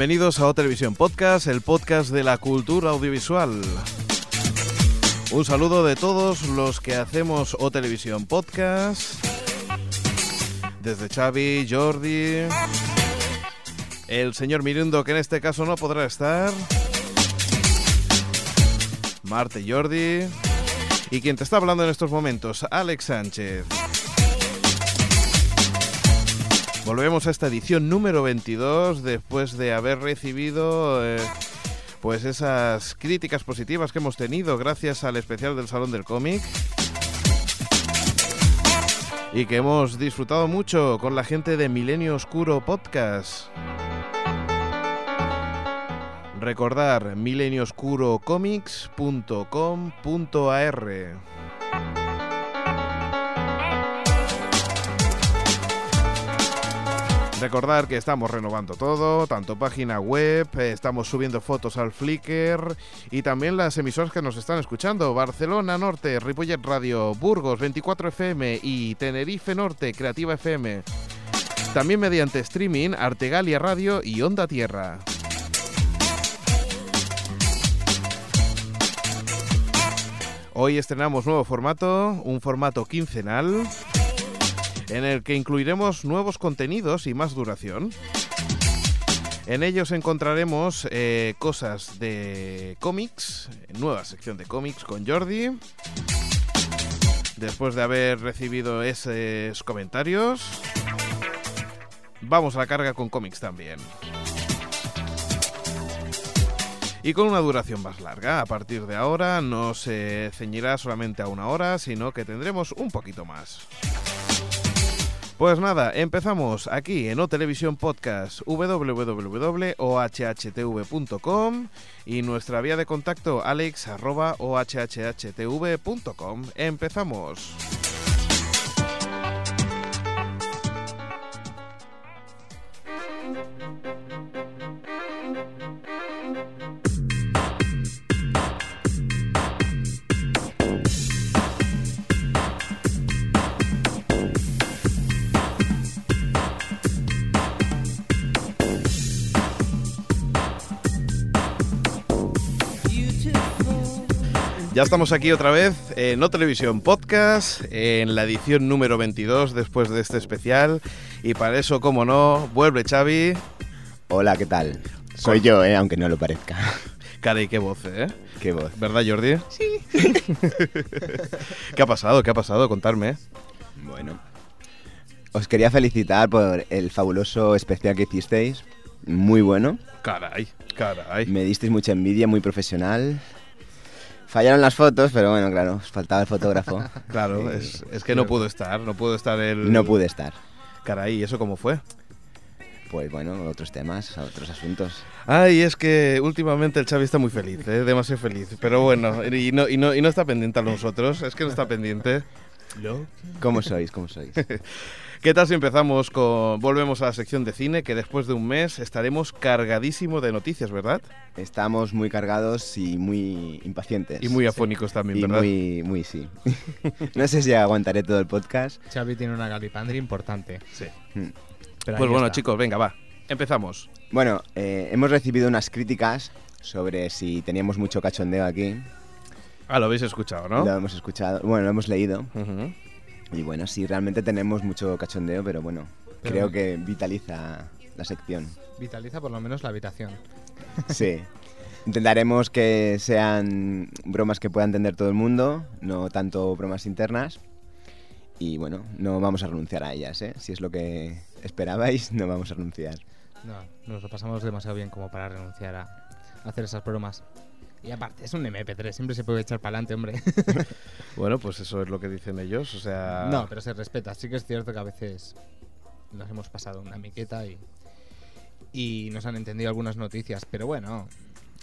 Bienvenidos a O Televisión Podcast, el podcast de la cultura audiovisual. Un saludo de todos los que hacemos O Podcast. Desde Xavi, Jordi, el señor Mirundo, que en este caso no podrá estar. Marte Jordi. Y quien te está hablando en estos momentos, Alex Sánchez. Volvemos a esta edición número 22 después de haber recibido eh, pues esas críticas positivas que hemos tenido gracias al especial del Salón del Cómic y que hemos disfrutado mucho con la gente de Milenio Oscuro Podcast. Recordar milenioscurocomics.com.ar Recordar que estamos renovando todo, tanto página web, eh, estamos subiendo fotos al Flickr y también las emisoras que nos están escuchando, Barcelona Norte, Ripollet Radio, Burgos 24 FM y Tenerife Norte, Creativa FM. También mediante streaming, Artegalia Radio y Onda Tierra. Hoy estrenamos nuevo formato, un formato quincenal en el que incluiremos nuevos contenidos y más duración. En ellos encontraremos eh, cosas de cómics, nueva sección de cómics con Jordi. Después de haber recibido esos comentarios, vamos a la carga con cómics también. Y con una duración más larga, a partir de ahora no se ceñirá solamente a una hora, sino que tendremos un poquito más. Pues nada, empezamos aquí en O Televisión Podcast www.ohhtv.com y nuestra vía de contacto alex.ohhtv.com. Empezamos. Ya estamos aquí otra vez en No Televisión Podcast, en la edición número 22 después de este especial. Y para eso, como no, vuelve Xavi. Hola, ¿qué tal? Soy yo, eh, aunque no lo parezca. Cara y qué voz, ¿eh? Qué voz. ¿Verdad, Jordi? Sí. ¿Qué ha pasado? ¿Qué ha pasado? Contadme. Bueno. Os quería felicitar por el fabuloso especial que hicisteis. Muy bueno. Caray, caray. Me disteis mucha envidia, muy profesional. Fallaron las fotos, pero bueno, claro, faltaba el fotógrafo. Claro, es, es que no pudo estar, no pudo estar el... No pude estar. Caray, ¿y eso cómo fue? Pues bueno, otros temas, otros asuntos. Ay, es que últimamente el Xavi está muy feliz, ¿eh? demasiado feliz. Pero bueno, y no, y, no, y no está pendiente a nosotros, es que no está pendiente. ¿Cómo sois? ¿Cómo sois? ¿Qué tal si empezamos con... Volvemos a la sección de cine, que después de un mes estaremos cargadísimo de noticias, ¿verdad? Estamos muy cargados y muy impacientes. Y muy afónicos también, Y ¿verdad? muy, muy, sí. no sé si aguantaré todo el podcast. Xavi tiene una galipandria importante. Sí. Hmm. Pero Pues bueno, está. chicos, venga, va. Empezamos. Bueno, eh, hemos recibido unas críticas sobre si teníamos mucho cachondeo aquí. Ah, lo habéis escuchado, ¿no? Lo hemos escuchado, bueno, lo hemos leído. Ujú. Y bueno, sí, realmente tenemos mucho cachondeo, pero bueno, Pero- creo que vitaliza la sección. Vitaliza por lo menos la habitación. Sí. Intentaremos que sean bromas que pueda entender todo el mundo, no tanto bromas internas. Y bueno, no vamos a renunciar a ellas, ¿eh? Si es lo que esperabais, no vamos a renunciar. No, nos lo pasamos demasiado bien como para renunciar a hacer esas bromas. Y aparte, es un MP3, siempre se puede echar para adelante, hombre. Bueno, pues eso es lo que dicen ellos, o sea... No, pero se respeta. Sí que es cierto que a veces nos hemos pasado una miqueta y, y nos han entendido algunas noticias, pero bueno,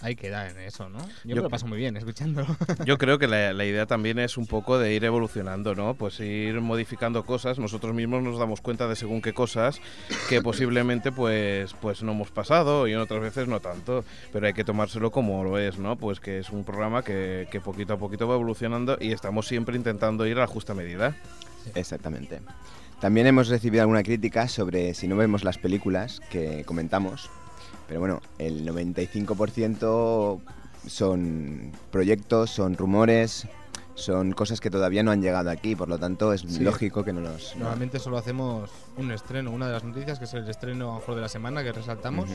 hay que dar en eso, ¿no? Yo, Yo- me lo paso muy bien escuchándolo. Yo creo que la, la idea también es un poco de ir evolucionando, ¿no? Pues ir modificando cosas. Nosotros mismos nos damos cuenta de según qué cosas que posiblemente pues, pues no hemos pasado y en otras veces no tanto. Pero hay que tomárselo como lo es, ¿no? Pues que es un programa que, que poquito a poquito va evolucionando y estamos siempre intentando ir a la justa medida. Exactamente. También hemos recibido alguna crítica sobre si no vemos las películas que comentamos. Pero bueno, el 95% son proyectos, son rumores, son cosas que todavía no han llegado aquí, por lo tanto es Sí. lógico que no los... no- Normalmente solo hacemos un estreno, una de las noticias que es el estreno a lo mejor de la semana que resaltamos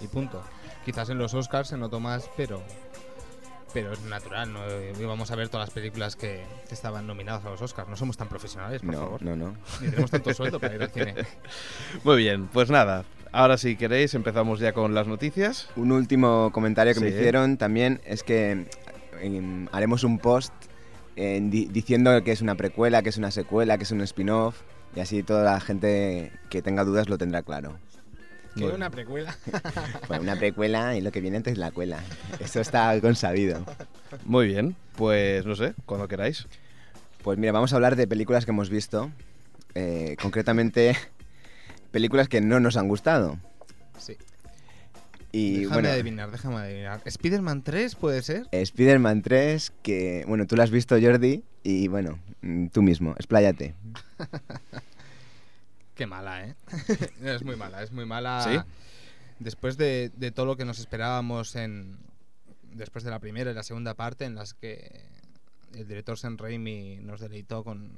y punto. Quizás en los Oscars se notó más, pero pero es natural, no íbamos a ver todas las películas que, que estaban nominadas a los Oscars. No somos tan profesionales, por No, favor. no, no. Ni tenemos tanto sueldo para ir al cine. Muy bien, pues nada. Ahora si queréis empezamos ya con las noticias. Un último comentario que me hicieron también es que em, haremos un post en di- diciendo que es una precuela, que es una secuela, que es un spin-off y así toda la gente que tenga dudas lo tendrá claro. que Muy una precuela. Bueno, una precuela y lo que viene antes es la cuela. Eso está consabido. Muy bien, pues no sé, cuando queráis. Pues mira, vamos a hablar de películas que hemos visto. eh, concretamente, películas que no nos han gustado. Sí. Y déjame bueno, adivinar, déjame adivinar. ¿Spider-Man 3 puede ser? Spider-Man 3, que bueno, tú lo has visto, Jordi, y bueno, mm, tú mismo, expláyate. Qué mala, ¿eh? es muy mala, es muy mala. ¿Sí? Después de, de todo lo que nos esperábamos en. Después de la primera y la segunda parte, en las que el director Sam Raimi nos deleitó con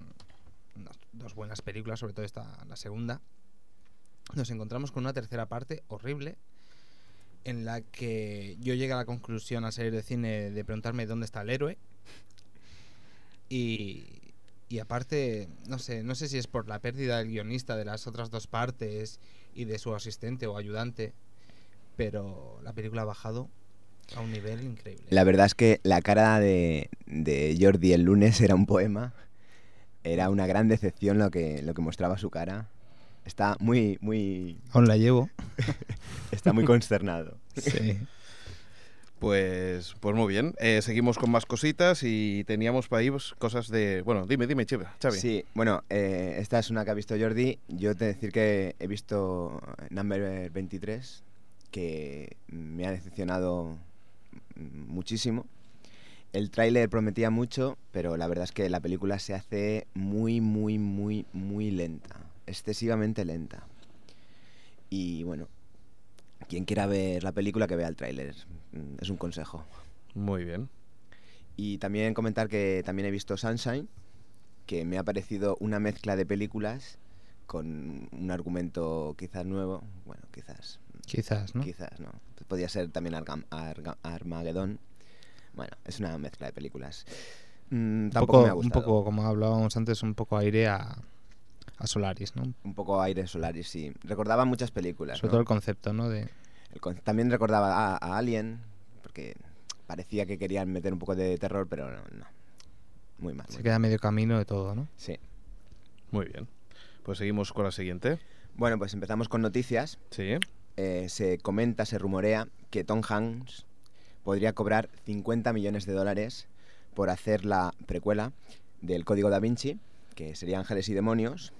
unas- dos buenas películas, sobre todo esta, la segunda, nos encontramos con una tercera parte horrible en la que yo llegué a la conclusión al salir de cine de preguntarme dónde está el héroe. Y, y aparte, no sé, no sé si es por la pérdida del guionista de las otras dos partes y de su asistente o ayudante, pero la película ha bajado a un nivel increíble. La verdad es que la cara de, de Jordi el lunes era un poema. Era una gran decepción lo que, lo que mostraba su cara. Está muy, muy, Aún la llevo. está muy consternado. Sí. Pues, pues muy bien. Eh, seguimos con más cositas y teníamos para ahí pues, cosas de... Bueno, dime, dime, Chiva, Xavi. Sí, bueno, eh, esta es una que ha visto Jordi. Yo te decir que he visto Number 23, que me ha decepcionado muchísimo. El tráiler prometía mucho, pero la verdad es que la película se hace muy, muy, muy, muy lenta. Excesivamente lenta. Y bueno, quien quiera ver la película, que vea el tráiler. Mm, Es un consejo. Muy bien. Y también comentar que también he visto Sunshine, que me ha parecido una mezcla de películas con un argumento quizás nuevo. Bueno, quizás. Quizás, ¿no? Quizás, ¿no? Podría ser también Argam- Arga- Armageddon. Bueno, es una mezcla de películas. Mm, Un tampoco poco, me ha un poco, como hablábamos antes, un poco aire a, a Solaris, ¿no? Un poco aire Solaris, sí. Recordaba muchas películas. Sobre ¿no? todo el concepto, ¿no? De, El con- También recordaba a, a Alien, porque parecía que querían meter un poco de terror, pero no. no. Muy mal. se muy queda mal. medio camino de todo, ¿no? Sí. Muy bien. Pues seguimos con la siguiente. Bueno, pues empezamos con noticias. Sí. eh, se comenta, se rumorea que Tom Hanks podría cobrar 50 millones de dólares por hacer la precuela del Código Da Vinci, que sería Ángeles y Demonios.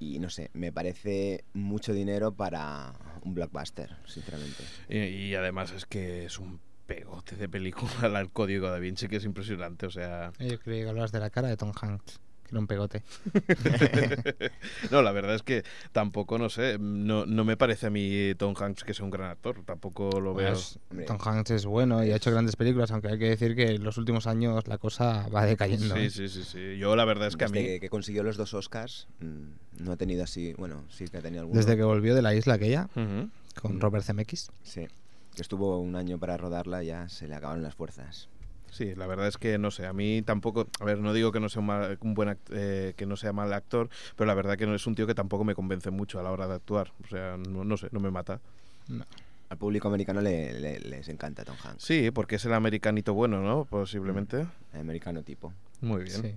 Y no sé, me parece mucho dinero para un blockbuster, sinceramente. Y, y además es que es un pegote de película la- el código da Vinci que es impresionante. O sea, Yo creía que hablabas de la cara de Tom Hanks, era un pegote. no, la verdad es que tampoco, no sé, no, no me parece a mí Tom Hanks que sea un gran actor. Tampoco lo veo. Pues. Tom Hanks es bueno y ha hecho grandes películas, aunque hay que decir que en los últimos años la cosa va decayendo. Sí, ¿eh? sí, sí, sí. Yo la verdad es que a Desde mí... que, que consiguió los dos Oscars, mm, no ha tenido así, bueno, sí que ha tenido alguno. Desde que volvió de la isla aquella, Ujú. con Mm. Robert Zemeckis. Sí, que estuvo un año para rodarla, ya se le acabaron las fuerzas. Sí, la verdad es que no sé, a mí tampoco, a ver, no digo que no sea un, mal- un buen act- eh, que no sea mal actor, pero la verdad que no es un tío que tampoco me convence mucho a la hora de actuar, o sea, no, no sé, no me mata. No. Al público americano le- le- les encanta Tom Hanks, Sí, porque es el americanito bueno, ¿no? Posiblemente. americano tipo. Muy bien. Sí.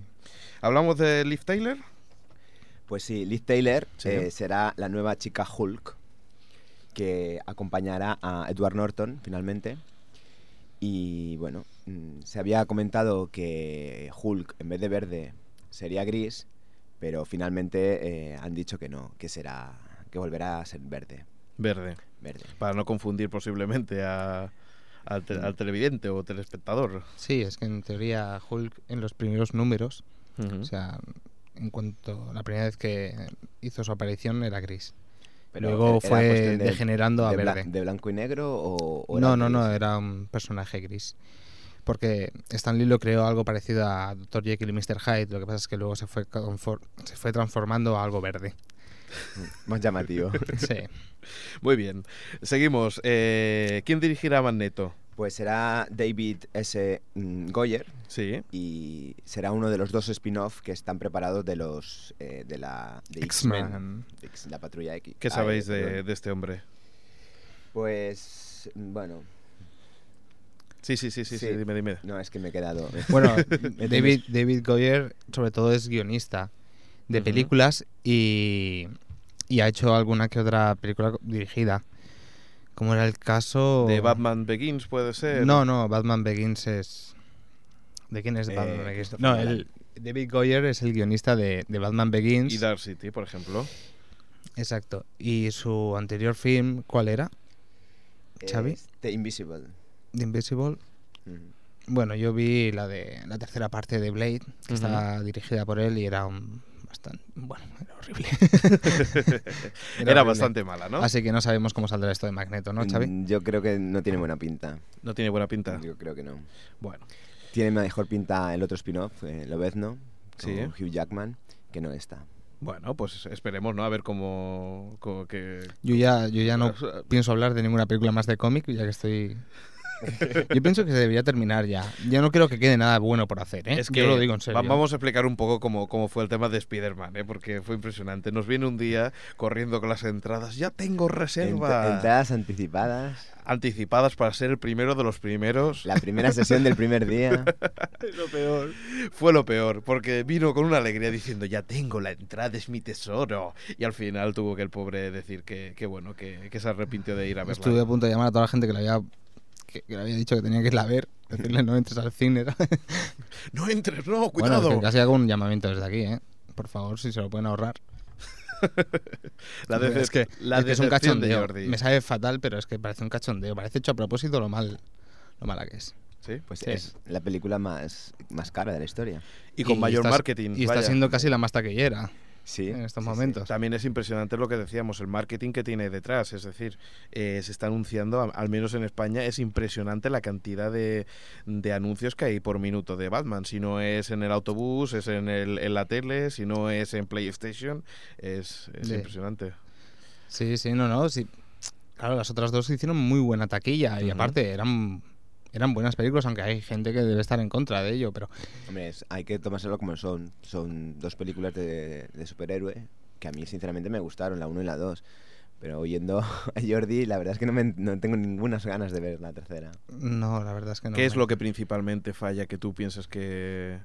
¿Hablamos de Liv Tyler? Pues sí, Liz Taylor Sí. eh, será la nueva chica Hulk que acompañará a Edward Norton finalmente. Y bueno, mm, se había comentado que Hulk en vez de verde sería gris, pero finalmente eh, han dicho que no, que será que volverá a ser verde, Verde, verde. para no confundir posiblemente a, al, te- al televidente o telespectador. Sí, es que en teoría Hulk en los primeros números, o sea, en cuanto la primera vez que hizo su aparición era gris. Pero Luego fue de- degenerando a verde. de blanco y negro o, o No, no, no, era un personaje gris. Porque Stan Lee lo creó algo parecido a Dr. Jekyll y Mr. Hyde, lo que pasa es que luego se fue, se fue transformando a algo verde. Más llamativo. Sí. Muy bien. Seguimos. Eh, ¿Quién dirigirá a Magneto? Pues será David S. mm, Goyer Sí. y será uno de los dos spin-off que están preparados de los eh, de la de X-Men, la Patrulla X. ¿Qué Ah, sabéis eh, de, de este hombre? Pues bueno, Sí, sí, sí, sí, sí, Sí. dime, dime. no es que me he quedado. Bueno, David, David Goyer sobre todo es guionista de películas y, y ha hecho alguna que otra película dirigida. Como era el caso... ¿De Batman Begins puede ser? No, no, Batman Begins es... ¿De quién es Eh, Batman Begins? No, el, David Goyer es el guionista de, de Batman Begins. Y Dark City, por ejemplo. Exacto. Y su anterior film, ¿cuál era? Xavi. The Invisible. The Invisible. Bueno, yo vi la de la tercera parte de Blade, que estaba dirigida por él y era un bastante bueno, era horrible. Era, horrible. bastante mala, ¿no? Así que no sabemos cómo saldrá esto de Magneto, ¿no, Xavi? Mm, Yo creo que no tiene buena pinta. No tiene buena pinta. Yo creo que no. Bueno. Tiene mejor pinta el otro spin-off, eh, Lobezno, con Sí. Hugh Jackman, que no está. Bueno, pues esperemos, ¿no? A ver cómo, cómo que... Yo ya, yo ya no pienso hablar de ninguna película más de cómic, ya que estoy... Yo pienso que se debería terminar ya. Ya no creo que quede nada bueno por hacer, ¿eh? Es que yo lo digo en serio. va- vamos a explicar un poco cómo, cómo fue el tema de Spider-Man, ¿eh? porque fue impresionante. Nos viene un día corriendo con las entradas. Ya tengo reserva. Ent- entradas anticipadas. Anticipadas para ser el primero de los primeros. La primera sesión del primer día. lo peor. Fue lo peor, porque vino con una alegría diciendo, ya tengo la entrada, es mi tesoro. Y al final tuvo que el pobre decir que, que bueno, que, que se arrepintió de ir a verla. Estuve a punto de llamar a toda la gente que le había, que, que le había dicho que tenía que irla a ver. Decirle no entres al cine. No entres, no, Bueno, cuidado. es que casi hago un llamamiento desde aquí, ¿eh? Por favor, si se lo pueden ahorrar. la decep- es que, la es, que es un de cachondeo. Jordi. Me sabe fatal, pero es que parece un cachondeo. Parece hecho a propósito lo mal, lo mala que es. Sí. Pues Sí. es la película más, más cara de la historia. Y con mayor está- marketing. Y está siendo casi la más taquillera Sí. en estos sí, sí. momentos. También es impresionante lo que decíamos, el marketing que tiene detrás. Es decir, eh, se está anunciando, al menos en España, es impresionante la cantidad de, de anuncios que hay por minuto de Batman. Si no es en el autobús, es en, el, en la tele, si no es en PlayStation, es, es Sí. impresionante. Sí, sí, no, no. Sí. Claro, las otras dos hicieron muy buena taquilla y aparte eran, eran buenas películas, aunque hay gente que debe estar en contra de ello, pero Hombre, es- hay que tomárselo como son. Son dos películas de, de superhéroe que a mí sinceramente me gustaron, la 1 y la 2. Pero oyendo a Jordi, la verdad es que no, me- no tengo ninguna ganas de ver la tercera. no, la verdad es que no. ¿Qué es me- lo que principalmente falla que tú piensas que,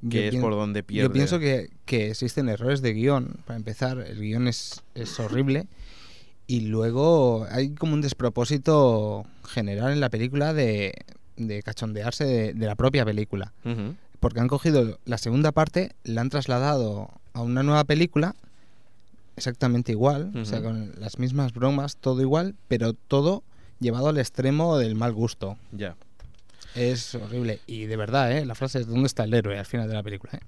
Yo que es pien- por donde pierde? Yo pienso que, que existen errores de guion. Para empezar, el guion es, es horrible. Y luego hay como un despropósito general en la película de, de cachondearse de, de la propia película. Porque han cogido la segunda parte, la han trasladado a una nueva película exactamente igual, o sea, con las mismas bromas, todo igual, pero todo llevado al extremo del mal gusto. Ya. Es horrible. Y de verdad, ¿eh? La frase es ¿dónde está el héroe al final de la película? ¿eh?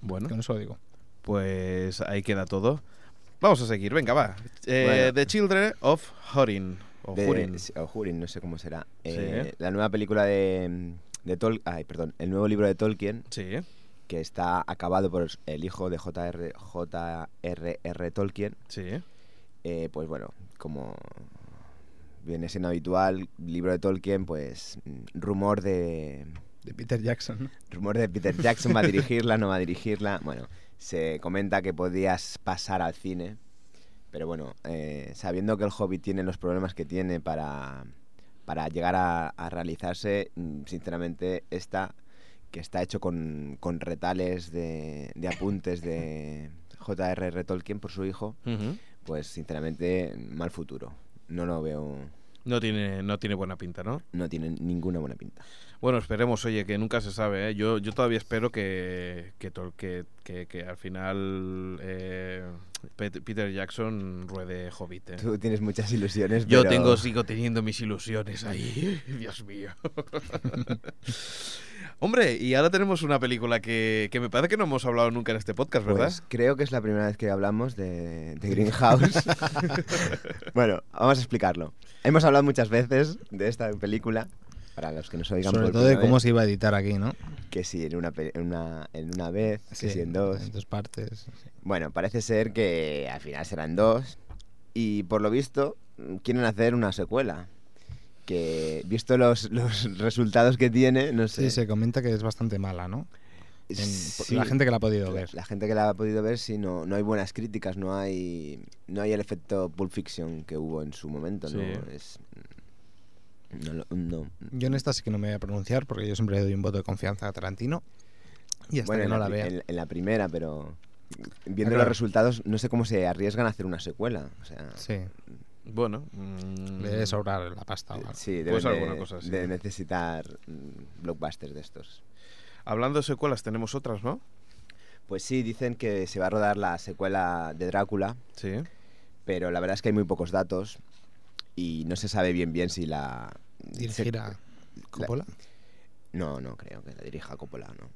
Bueno. Con eso lo digo. Pues ahí queda todo. Vamos a seguir, venga, va. Eh, Bueno. The Children of Hurin. O De- Hurin. sí, o Hurin, no sé cómo será. Sí. Eh, La nueva película de, de Tol ay, perdón, el nuevo libro de Tolkien, Sí. que está acabado por el hijo de J.R. J.R.R. Tolkien. Sí. Eh, pues bueno, como viene siendo habitual, libro de Tolkien, pues mm, rumor de De Peter Jackson. rumor de Peter Jackson va a dirigirla, no va a dirigirla. Bueno, se comenta que podías pasar al cine, pero bueno, eh, sabiendo que el Hobbit tiene los problemas que tiene para, para llegar a, a realizarse, mm, sinceramente esta que está hecho con, con retales de, de apuntes de J.R.R. Tolkien por su hijo, pues sinceramente mal futuro. No lo veo, No tiene, no tiene buena pinta, ¿no? no tiene ninguna buena pinta. Bueno, esperemos, oye, que nunca se sabe, ¿eh? Yo, yo todavía espero que, que, que, al final eh, Pet- Peter Jackson ruede Hobbit, ¿eh? Tú tienes muchas ilusiones, Yo pero- tengo, sigo teniendo mis ilusiones ahí. Dios mío. Hombre, y ahora tenemos una película que, que me parece que no hemos hablado nunca en este podcast, ¿verdad? Pues creo que es la primera vez que hablamos de, de Greenhouse. bueno, vamos a explicarlo. Hemos hablado muchas veces de esta película, para los que nos oigan Sobre por todo de cómo vez, se iba a editar aquí, ¿no? que si en una, en una, en una vez, que Sí, si en dos. En dos partes. sí. Bueno, parece ser que al final serán dos. Y por lo visto, quieren hacer una secuela. Que visto los, los resultados que tiene, no sé. Sí, se comenta que es bastante mala, ¿no? En- Sí. La gente que la ha podido La, ver. la gente que la ha podido ver, sí, no, no hay buenas críticas, no hay, no hay el efecto Pulp Fiction que hubo en su momento, ¿no? Sí. Es, no, lo- no. Yo en esta sí que no me voy a pronunciar porque yo siempre le doy un voto de confianza a Tarantino. Y hasta Bueno, que en no la, la vea. en, en la primera, pero viendo claro. los resultados, no sé cómo se arriesgan a hacer una secuela. O sea, Sí, Bueno. mm, le debe sobrar la pasta o algo. sí, Pues deben alguna de, cosa así. de necesitar mm, blockbusters de estos. Hablando de secuelas, tenemos otras, ¿no? Pues sí, dicen que se va a rodar la secuela de Drácula, Sí. pero la verdad es que hay muy pocos datos y no se sabe bien bien si la... Dirigirá se- Coppola. No, no creo que la dirija Coppola, no.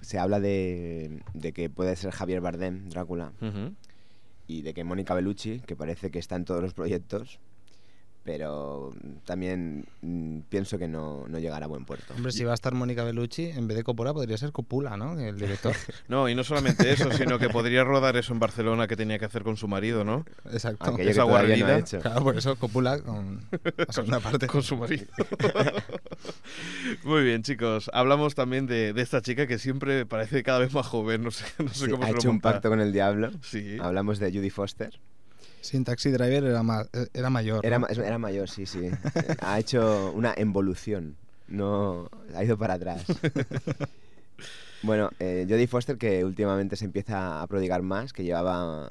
Se habla de, de que puede ser Javier Bardem, Drácula, y de que Mónica Bellucci, que parece que está en todos los proyectos, pero también mm, pienso que no, no llegará a buen puerto. Hombre, si va a estar Mónica Bellucci, en vez de Coppola podría ser Coppola, ¿no? El director. No, y no solamente eso, sino que podría rodar eso en Barcelona que tenía que hacer con su marido, ¿no? Exacto. Aquello que esa todavía no ha guarrerida. hecho. Claro, por eso Coppola con la segunda parte. Con su marido. Muy bien, chicos. Hablamos también de, de esta chica que siempre parece cada vez más joven. No sé, no sé Sí, cómo ha se lo hecho un pacto con el diablo. Sí. Hablamos de Judy Foster. Sin Taxi Driver era, más, era mayor. Era, ¿no? ma- era mayor, sí, sí. ha hecho una involución. No, ha ido para atrás. bueno, eh, Jodie Foster que últimamente se empieza a prodigar más, que llevaba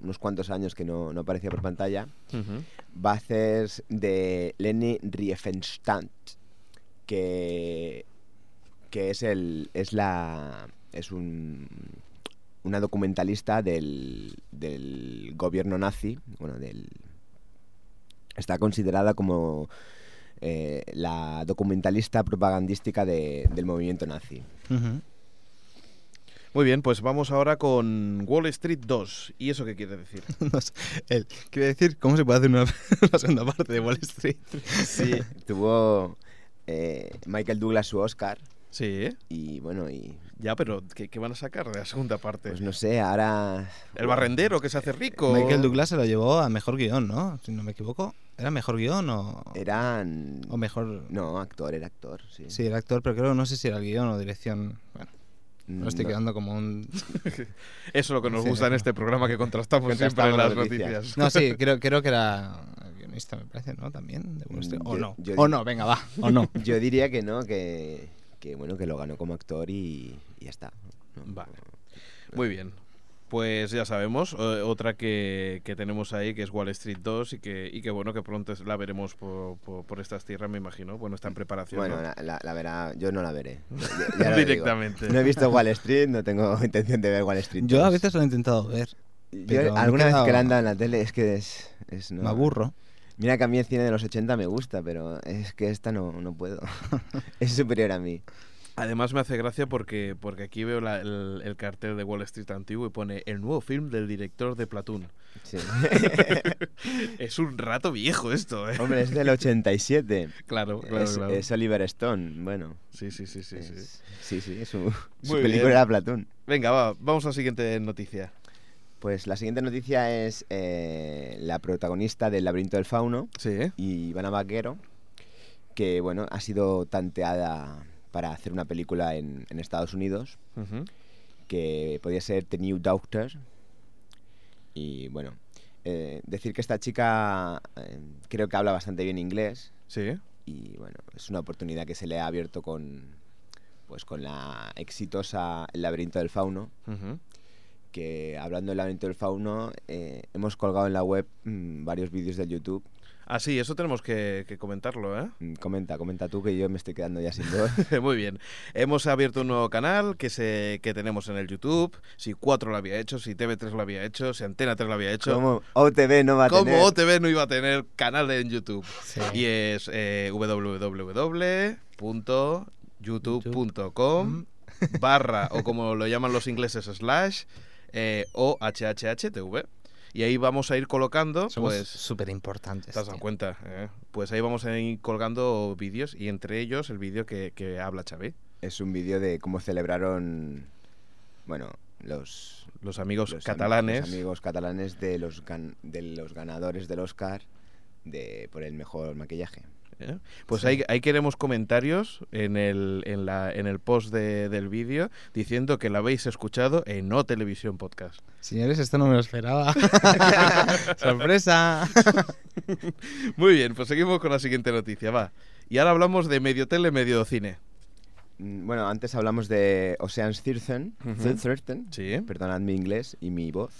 unos cuantos años que no, no aparecía por pantalla, Ujú. va a hacer de Lenny Riefenstadt, que, que es el es la es un una documentalista del, del gobierno nazi, bueno, del está considerada como eh, la documentalista propagandística de- del movimiento nazi. Muy bien, pues vamos ahora con Wall Street 2. ¿Y eso qué quiere decir? No sé, él, quiere decir, ¿cómo se puede hacer una, una segunda parte de Wall Street? Sí, tuvo eh, Michael Douglas su Oscar Sí, y bueno, y Ya, pero ¿qué, qué van a sacar de la segunda parte? pues no sé, ahora... ¿El barrendero que se hace rico? Michael Douglas se lo llevó a mejor guion, ¿no? Si no me equivoco. ¿Era mejor guion o, Eran... o mejor...? No, actor, era actor, sí. Sí, era actor, pero creo que no sé si era el guion o dirección. Bueno, no estoy No. Mm, quedando como un... Eso es lo que nos Sí, gusta en este programa que contrastamos, siempre en las noticias. noticias. No, sí, creo, creo que era guionista, me parece, ¿no? También. de Wall Street. O Yo- no. yo O no, venga, va. O no. Yo diría que no, que, que bueno, que lo ganó como actor y, y ya está. ¿no? Vale. Muy bien. Pues ya sabemos, eh, otra que, que tenemos ahí que es Wall Street 2 y que, y que bueno, que pronto la veremos por, por, por estas tierras, me imagino. Bueno, está en preparación. Bueno, ¿no? la, la- la verá, yo no la veré. Ya- ya. Directamente. No he visto Wall Street, no tengo intención de ver Wall Street. Yo a 2. veces lo he intentado ver. Yo alguna vez que la anda en la tele es que es... es no. Me aburro. Mira que a mí el cine de los 80 me gusta, pero es que esta no, no puedo. es superior a mí. Además me hace gracia porque, porque aquí veo la- el, el cartel de Wall Street antiguo y pone el nuevo film del director de Platoon. Sí. es un rato viejo esto, ¿eh? Hombre, es del 87. Claro, claro, es, claro. es Oliver Stone. Bueno, Sí, sí, sí, sí, sí. es- sí, sí, su, su película bien. era Platoon. Venga, va, vamos a la siguiente noticia. Pues la siguiente noticia es eh, la protagonista del laberinto del fauno, Sí. Ivana Vaquero, que bueno, ha sido tanteada para hacer una película en, en Estados Unidos, que podía ser The New Doctor. Y bueno, eh, decir que esta chica eh, creo que habla bastante bien inglés Sí, y bueno, es una oportunidad que se le ha abierto con pues con la exitosa El laberinto del fauno. Que hablando del laberinto del fauno eh, hemos colgado en la web mm, varios vídeos de YouTube. Ah, sí, eso tenemos que, que comentarlo, ¿eh? Mm, Comenta, comenta tú que yo me estoy quedando ya sin voz. Muy bien. Hemos abierto un nuevo canal que se que tenemos en el YouTube. Si 4 lo había hecho, si TV3 lo había hecho, si Antena 3 lo había hecho. Como OTV no va a Como tener... OTV no iba a tener canal en YouTube. Sí. Y es eh, youtube.com barra o como lo llaman los ingleses slash eh, o hhhtv y ahí vamos a ir colocando Somos pues súper importantes. ¿Te has dado cuenta? eh? Pues ahí vamos a ir colgando vídeos y entre ellos el vídeo que, que habla Xavi. Es un vídeo de cómo celebraron, bueno, los, Los amigos los am- catalanes. los amigos catalanes de los, gan- de los ganadores del Oscar de, por el mejor maquillaje. ¿Eh? Pues ahí, ahí queremos comentarios en el, en la, en el post de- del vídeo diciendo que lo habéis escuchado en No Televisión Podcast. Señores, esto no me lo esperaba. ¡Sorpresa! Muy bien, pues seguimos con la siguiente noticia, va. Y ahora hablamos de medio tele, medio cine. Mm, Bueno, antes hablamos de Ocean's Thirteen, Ujú. Thirteen, Sí. perdonad mi inglés y mi voz.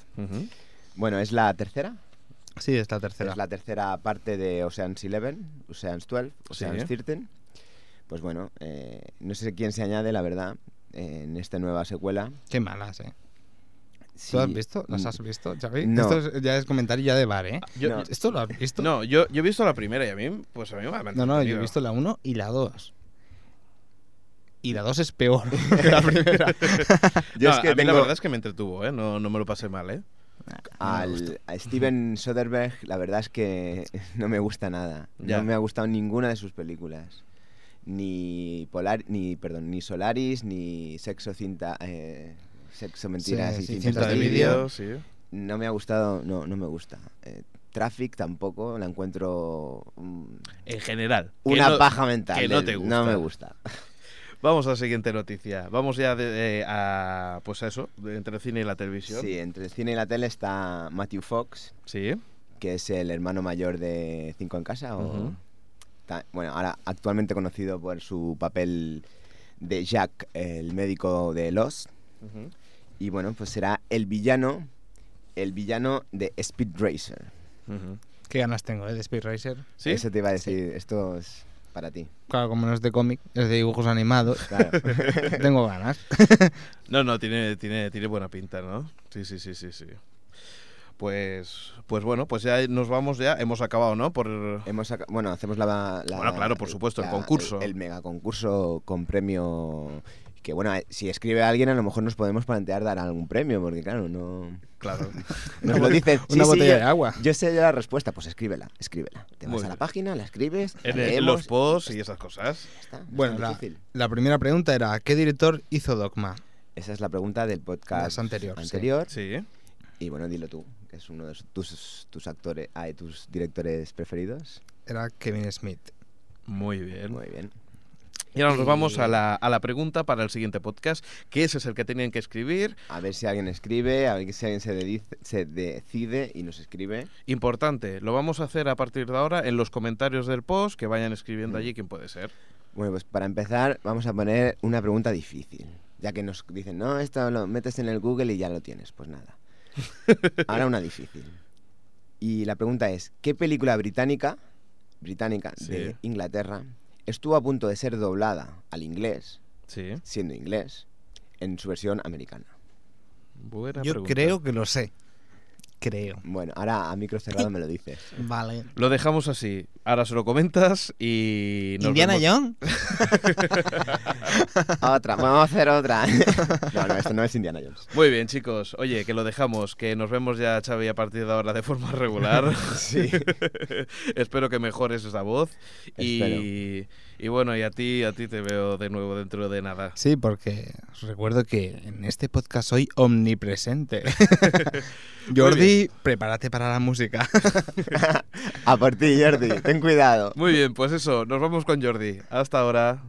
Bueno, es la tercera, Sí, es la tercera. es la tercera parte de Ocean's Eleven, Ocean's 12, Ocean's Sí. 13. Pues bueno, eh, no sé quién se añade, la verdad, eh, en esta nueva secuela. Qué malas, ¿eh? Sí, ¿Tú has visto? ¿Las mm, has visto, Xavi? No. Esto es- ya es comentario ya de bar, ¿eh? Yo- No. ¿Esto lo has visto? No, yo, yo he visto la primera y a mí, pues a mí me ha No, no, yo he visto la 1 y la 2. Y la 2 es peor que la primera. Yo No, es que a mí la verdad es que me entretuvo, ¿eh? No, no me lo pasé mal, ¿eh? Al, a Steven Soderbergh, la verdad es que no me gusta nada. Ya. No me ha gustado ninguna de sus películas. Ni Polar, ni perdón, ni Solaris, ni Sexo cinta, eh, Sexo mentiras Sí, y sí, Cinta de de vídeo. sí. No me ha gustado, no, no me gusta. Eh, Traffic tampoco, la encuentro mm, En general. una no- paja mental. que no te gusta. No me gusta. Vamos a la siguiente noticia. Vamos ya de- a, pues a eso, de entre el cine y la televisión. Sí, entre el cine y la tele está Matthew Fox, Sí. que es el hermano mayor de Cinco en Casa. o- Ujú. ta- bueno, ahora actualmente conocido por su papel de Jack, el médico de Lost. Y bueno, pues será el villano, el villano de Speed Racer. Qué ganas tengo, ¿eh? De Speed Racer. ¿Sí? Eso te iba a decir, esto es para ti. Claro, como no es de cómic, es de dibujos animados. Claro. tengo ganas. No, no, tiene, tiene, tiene buena pinta, ¿no? Sí, sí, sí, sí, sí. Pues, pues bueno, pues ya nos vamos ya, hemos acabado, ¿no? Por Hemos bueno, hacemos la, la- Bueno, claro, por supuesto, el concurso. El, el mega concurso con premio. Que bueno, eh, si escribe alguien, a lo mejor nos podemos plantear dar algún premio, porque claro, no. claro. Nos lo dicen. Una "Sí, sí, botella yo- de agua. Yo sé la respuesta, pues escríbela, escríbela. Te Muy vas a la bien. página, la escribes, la leemos, los posts y esas cosas. está, no es Bueno, la, la primera pregunta era, ¿qué director hizo Dogma? Esa es la pregunta del podcast Las anterior, anterior. Sí. Y bueno, dilo tú, que es uno de tus, tus actores, ah, tus directores preferidos. Era Kevin Smith. Muy bien. Muy bien. Y ahora nos vamos a la, a la pregunta para el siguiente podcast, que ese es el que tenían que escribir. A ver si alguien escribe, a ver si alguien se, dedice- se decide y nos escribe. Importante, lo vamos a hacer a partir de ahora en los comentarios del post, que vayan escribiendo allí quién puede ser. Bueno, pues para empezar vamos a poner una pregunta difícil. Ya que nos dicen, no, esto lo metes en el Google y ya lo tienes. Pues nada. Ahora una difícil. Y la pregunta es, ¿qué película británica, británica Sí. de Inglaterra, estuvo a punto de ser doblada al inglés, Sí. siendo inglés, en su versión americana? Buena Yo pregunta. creo que lo sé. Creo. Bueno, ahora a micro cerrado me lo dices. Vale. Lo dejamos así. Ahora se lo comentas y. nos ¿Indiana Jones? otra, vamos a hacer otra. no, no, esto no es Indiana Jones. Muy bien, chicos. Oye, que lo dejamos, que nos vemos ya, Xavi, a partir de ahora de forma regular. Sí. Espero que mejores esa voz. Espero. y bueno, y a ti, a ti te veo de nuevo dentro de nada. Sí, porque os recuerdo que en este podcast soy omnipresente. Jordi, prepárate para la música. A por ti, Jordi. Ten cuidado. Muy bien, pues eso, nos vamos con Jordi. Hasta ahora.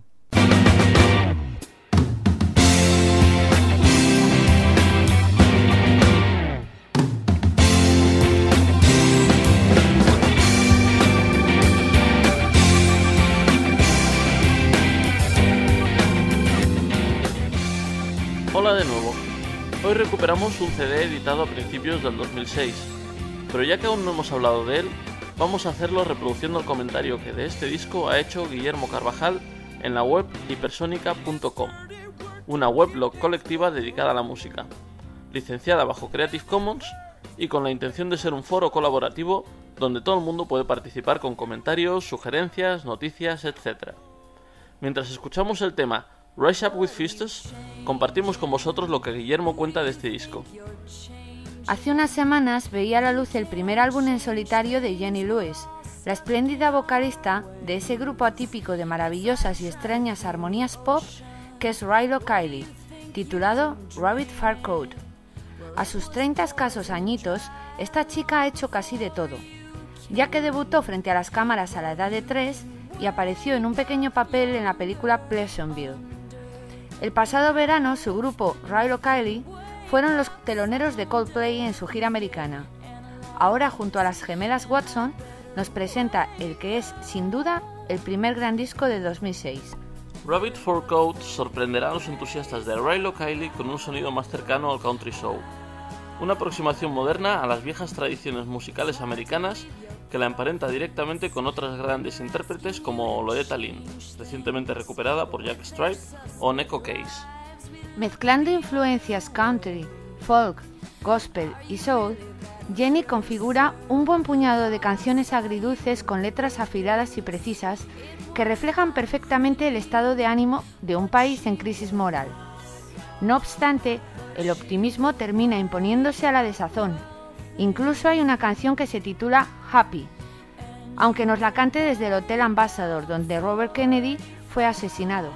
Hoy recuperamos un CD editado a principios del 2006, pero ya que aún no hemos hablado de él, vamos a hacerlo reproduciendo el comentario que de este disco ha hecho Guillermo Carvajal en la web hipersónica.com, una weblog colectiva dedicada a la música, licenciada bajo Creative Commons y con la intención de ser un foro colaborativo donde todo el mundo puede participar con comentarios, sugerencias, noticias, etc. Mientras escuchamos el tema Rise Up With Fists, compartimos con vosotros lo que Guillermo cuenta de este disco. Hace unas semanas veía a la luz el primer álbum en solitario de Jenny Lewis, la espléndida vocalista de ese grupo atípico de maravillosas y extrañas armonías pop que es Rilo Kiley, titulado Rabbit Far Code. A sus 30 escasos añitos, esta chica ha hecho casi de todo, ya que debutó frente a las cámaras a la edad de 3 y apareció en un pequeño papel en la película Pleasantville. El pasado verano, su grupo Rilo Kiley fueron los teloneros de Coldplay en su gira americana. Ahora, junto a las gemelas Watson, nos presenta el que es, sin duda, el primer gran disco de 2006. Rabbit for Code sorprenderá a los entusiastas de Rilo Kiley con un sonido más cercano al country soul. Una aproximación moderna a las viejas tradiciones musicales americanas que la emparenta directamente con otras grandes intérpretes como Loretta Lynn, recientemente recuperada por Jack Stripe, o Neko Case. Mezclando influencias country, folk, gospel y soul, Jenny configura un buen puñado de canciones agridulces con letras afiladas y precisas que reflejan perfectamente el estado de ánimo de un país en crisis moral. No obstante, el optimismo termina imponiéndose a la desazón. Incluso hay una canción que se titula Happy, aunque nos la cante desde el Hotel Ambassador, donde Robert Kennedy fue asesinado.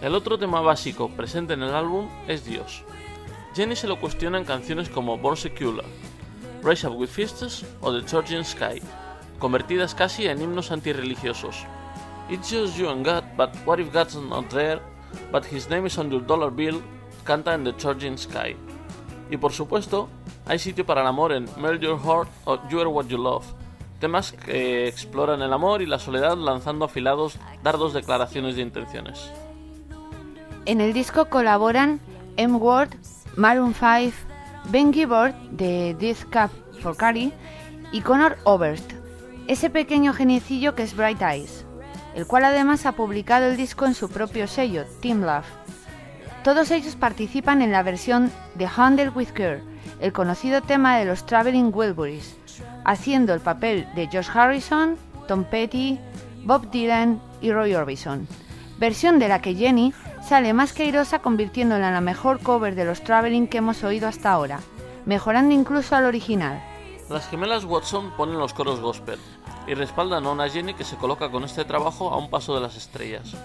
El otro tema básico presente en el álbum es Dios. Jenny se lo cuestiona en canciones como Born Secular, Rise Up With Fists o The Georgian Sky, convertidas casi en himnos antirreligiosos. It's just you and God, but what if God's not there, but his name is on your dollar bill, canta en The Georgian Sky. Y por supuesto, hay sitio para el amor en Melt Your Heart o You Are What You Love, temas que exploran el amor y la soledad lanzando afilados dardos declaraciones de intenciones. En el disco colaboran M. Ward, Maroon 5, Ben Gibbard de This Cup for Carrie y Connor Oberst, ese pequeño geniecillo que es Bright Eyes, el cual además ha publicado el disco en su propio sello, Team Love. Todos ellos participan en la versión de Handle with Care, el conocido tema de los Traveling Wilburys, haciendo el papel de Josh Harrison, Tom Petty, Bob Dylan y Roy Orbison, versión de la que Jenny sale más que airosa convirtiéndola en la mejor cover de los Traveling que hemos oído hasta ahora, mejorando incluso al original. Las gemelas Watson ponen los coros gospel y respaldan a una Jenny que se coloca con este trabajo a un paso de las estrellas.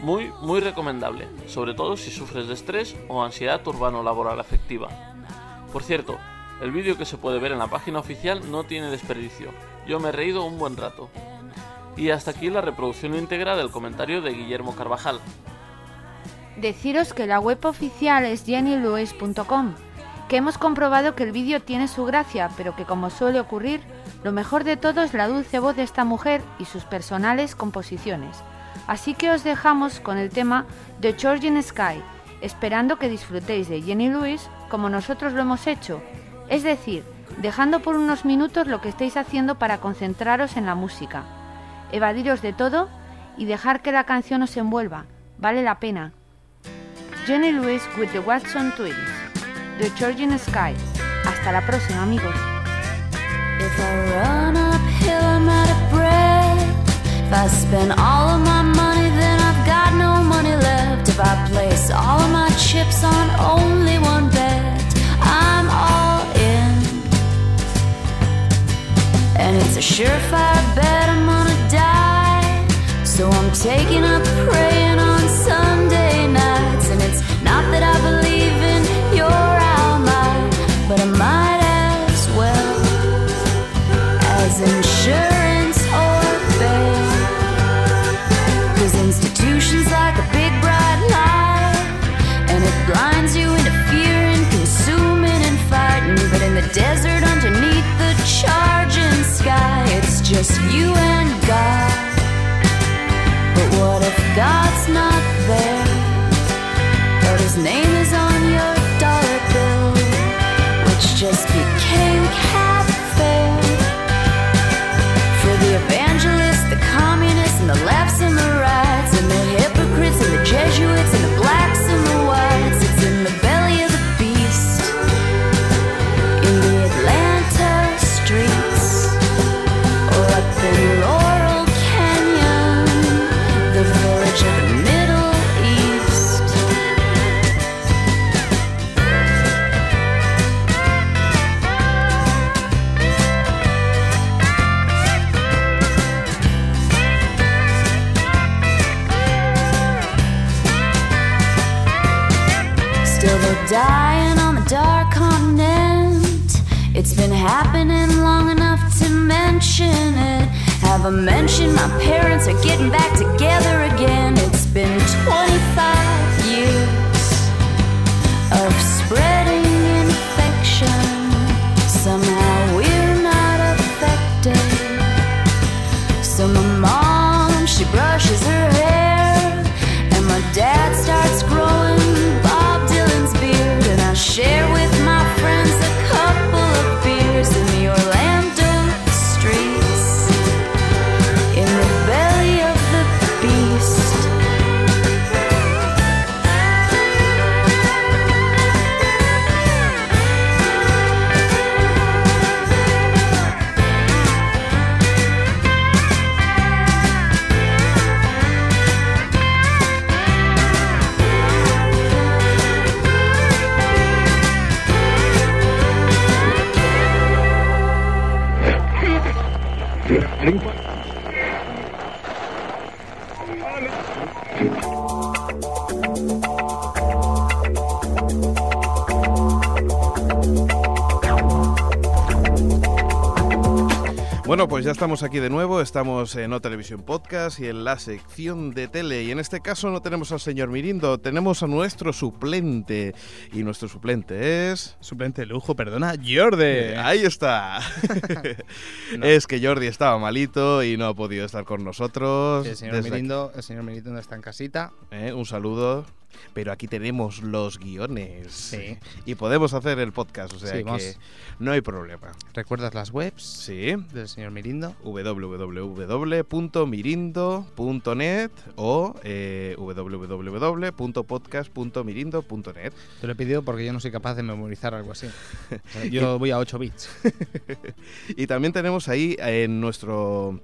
Muy, muy recomendable, sobre todo si sufres de estrés o ansiedad urbano-laboral afectiva. Por cierto, el vídeo que se puede ver en la página oficial no tiene desperdicio. Yo me he reído un buen rato. Y hasta aquí la reproducción íntegra del comentario de Guillermo Carvajal. Deciros que la web oficial es jennylouis.com, que hemos comprobado que el vídeo tiene su gracia, pero que como suele ocurrir, lo mejor de todo es la dulce voz de esta mujer y sus personales composiciones. Así que os dejamos con el tema The Georgian Sky, esperando que disfrutéis de Jenny Lewis como nosotros lo hemos hecho, es decir, dejando por unos minutos lo que estáis haciendo para concentraros en la música, evadiros de todo y dejar que la canción os envuelva, vale la pena. Jenny Lewis with the Watson Twins, The Georgian Sky. Hasta la próxima amigos. If I spend all of my money, then I've got no money left. If I place all of my chips on only one bet, I'm all in. And it's a surefire bet I'm gonna die. So I'm taking up praying on charging sky, it's just you and God. But what if God's not there? But his name is on your dollar bill, which just became cat happening long enough to mention it. Have I mentioned my parents are getting back together again? Estamos aquí de nuevo, estamos en O Televisión Podcast y en la sección de tele. Y en este caso no tenemos al señor Mirindo, tenemos a nuestro suplente. Y nuestro suplente es... Suplente de lujo, perdona, Jordi. Eh, Ahí está. Es que Jordi estaba malito y no ha podido estar con nosotros. El señor, Mirindo, el señor Mirindo está en casita. ¿eh? Un saludo. Pero aquí tenemos los guiones. Sí. Y podemos hacer el podcast, o sea Sí, que vamos. no hay problema. ¿Recuerdas las webs Sí. del señor Mirindo? www.mirindo.net o eh, www.podcast.mirindo.net. Te lo he pedido porque yo no soy capaz de memorizar algo así. Yo voy a 8 bits. Y también tenemos ahí en nuestro...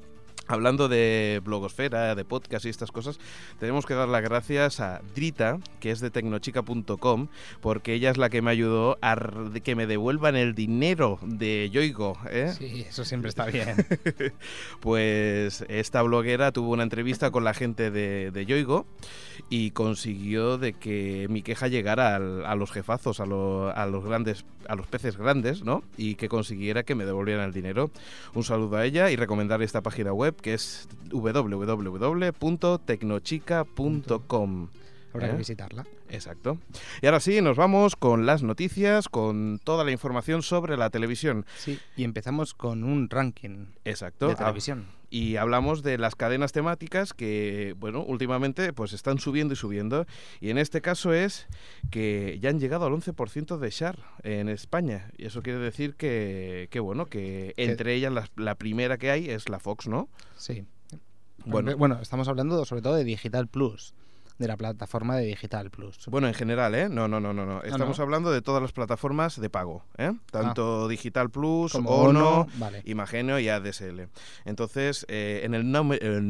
Hablando de blogosfera, de podcast y estas cosas, tenemos que dar las gracias a Drita, que es de tecnochica.com, porque ella es la que me ayudó a que me devuelvan el dinero de Yoigo. ¿eh? Sí, eso siempre está bien. Pues esta bloguera tuvo una entrevista con la gente de, de Yoigo y consiguió de que mi queja llegara al- a los jefazos, a, lo- a los grandes, a los peces grandes, ¿no? Y que consiguiera que me devolvieran el dinero. Un saludo a ella y recomendar esta página web que es www.tecnochica.com. Habrá que ¿Eh? visitarla. Exacto. Y ahora sí, nos vamos con las noticias, con toda la información sobre la televisión. Sí, y empezamos con un ranking Exacto. de Ah, televisión. Y hablamos de las cadenas temáticas que, bueno, últimamente pues están subiendo y subiendo. Y en este caso es que ya han llegado al 11% de share en España. Y eso quiere decir que, que bueno, que entre ellas la, la primera que hay es la Fox, ¿no? Sí. Bueno. Bueno, bueno, estamos hablando sobre todo de Digital Plus, de la plataforma de Digital Plus. Bueno, en general, ¿eh? No, no, no, no. no. Estamos no. hablando de todas las plataformas de pago, ¿eh? Tanto Digital Plus, Como Ono, Ono, vale. Imagenio y ADSL. Entonces, eh, en el,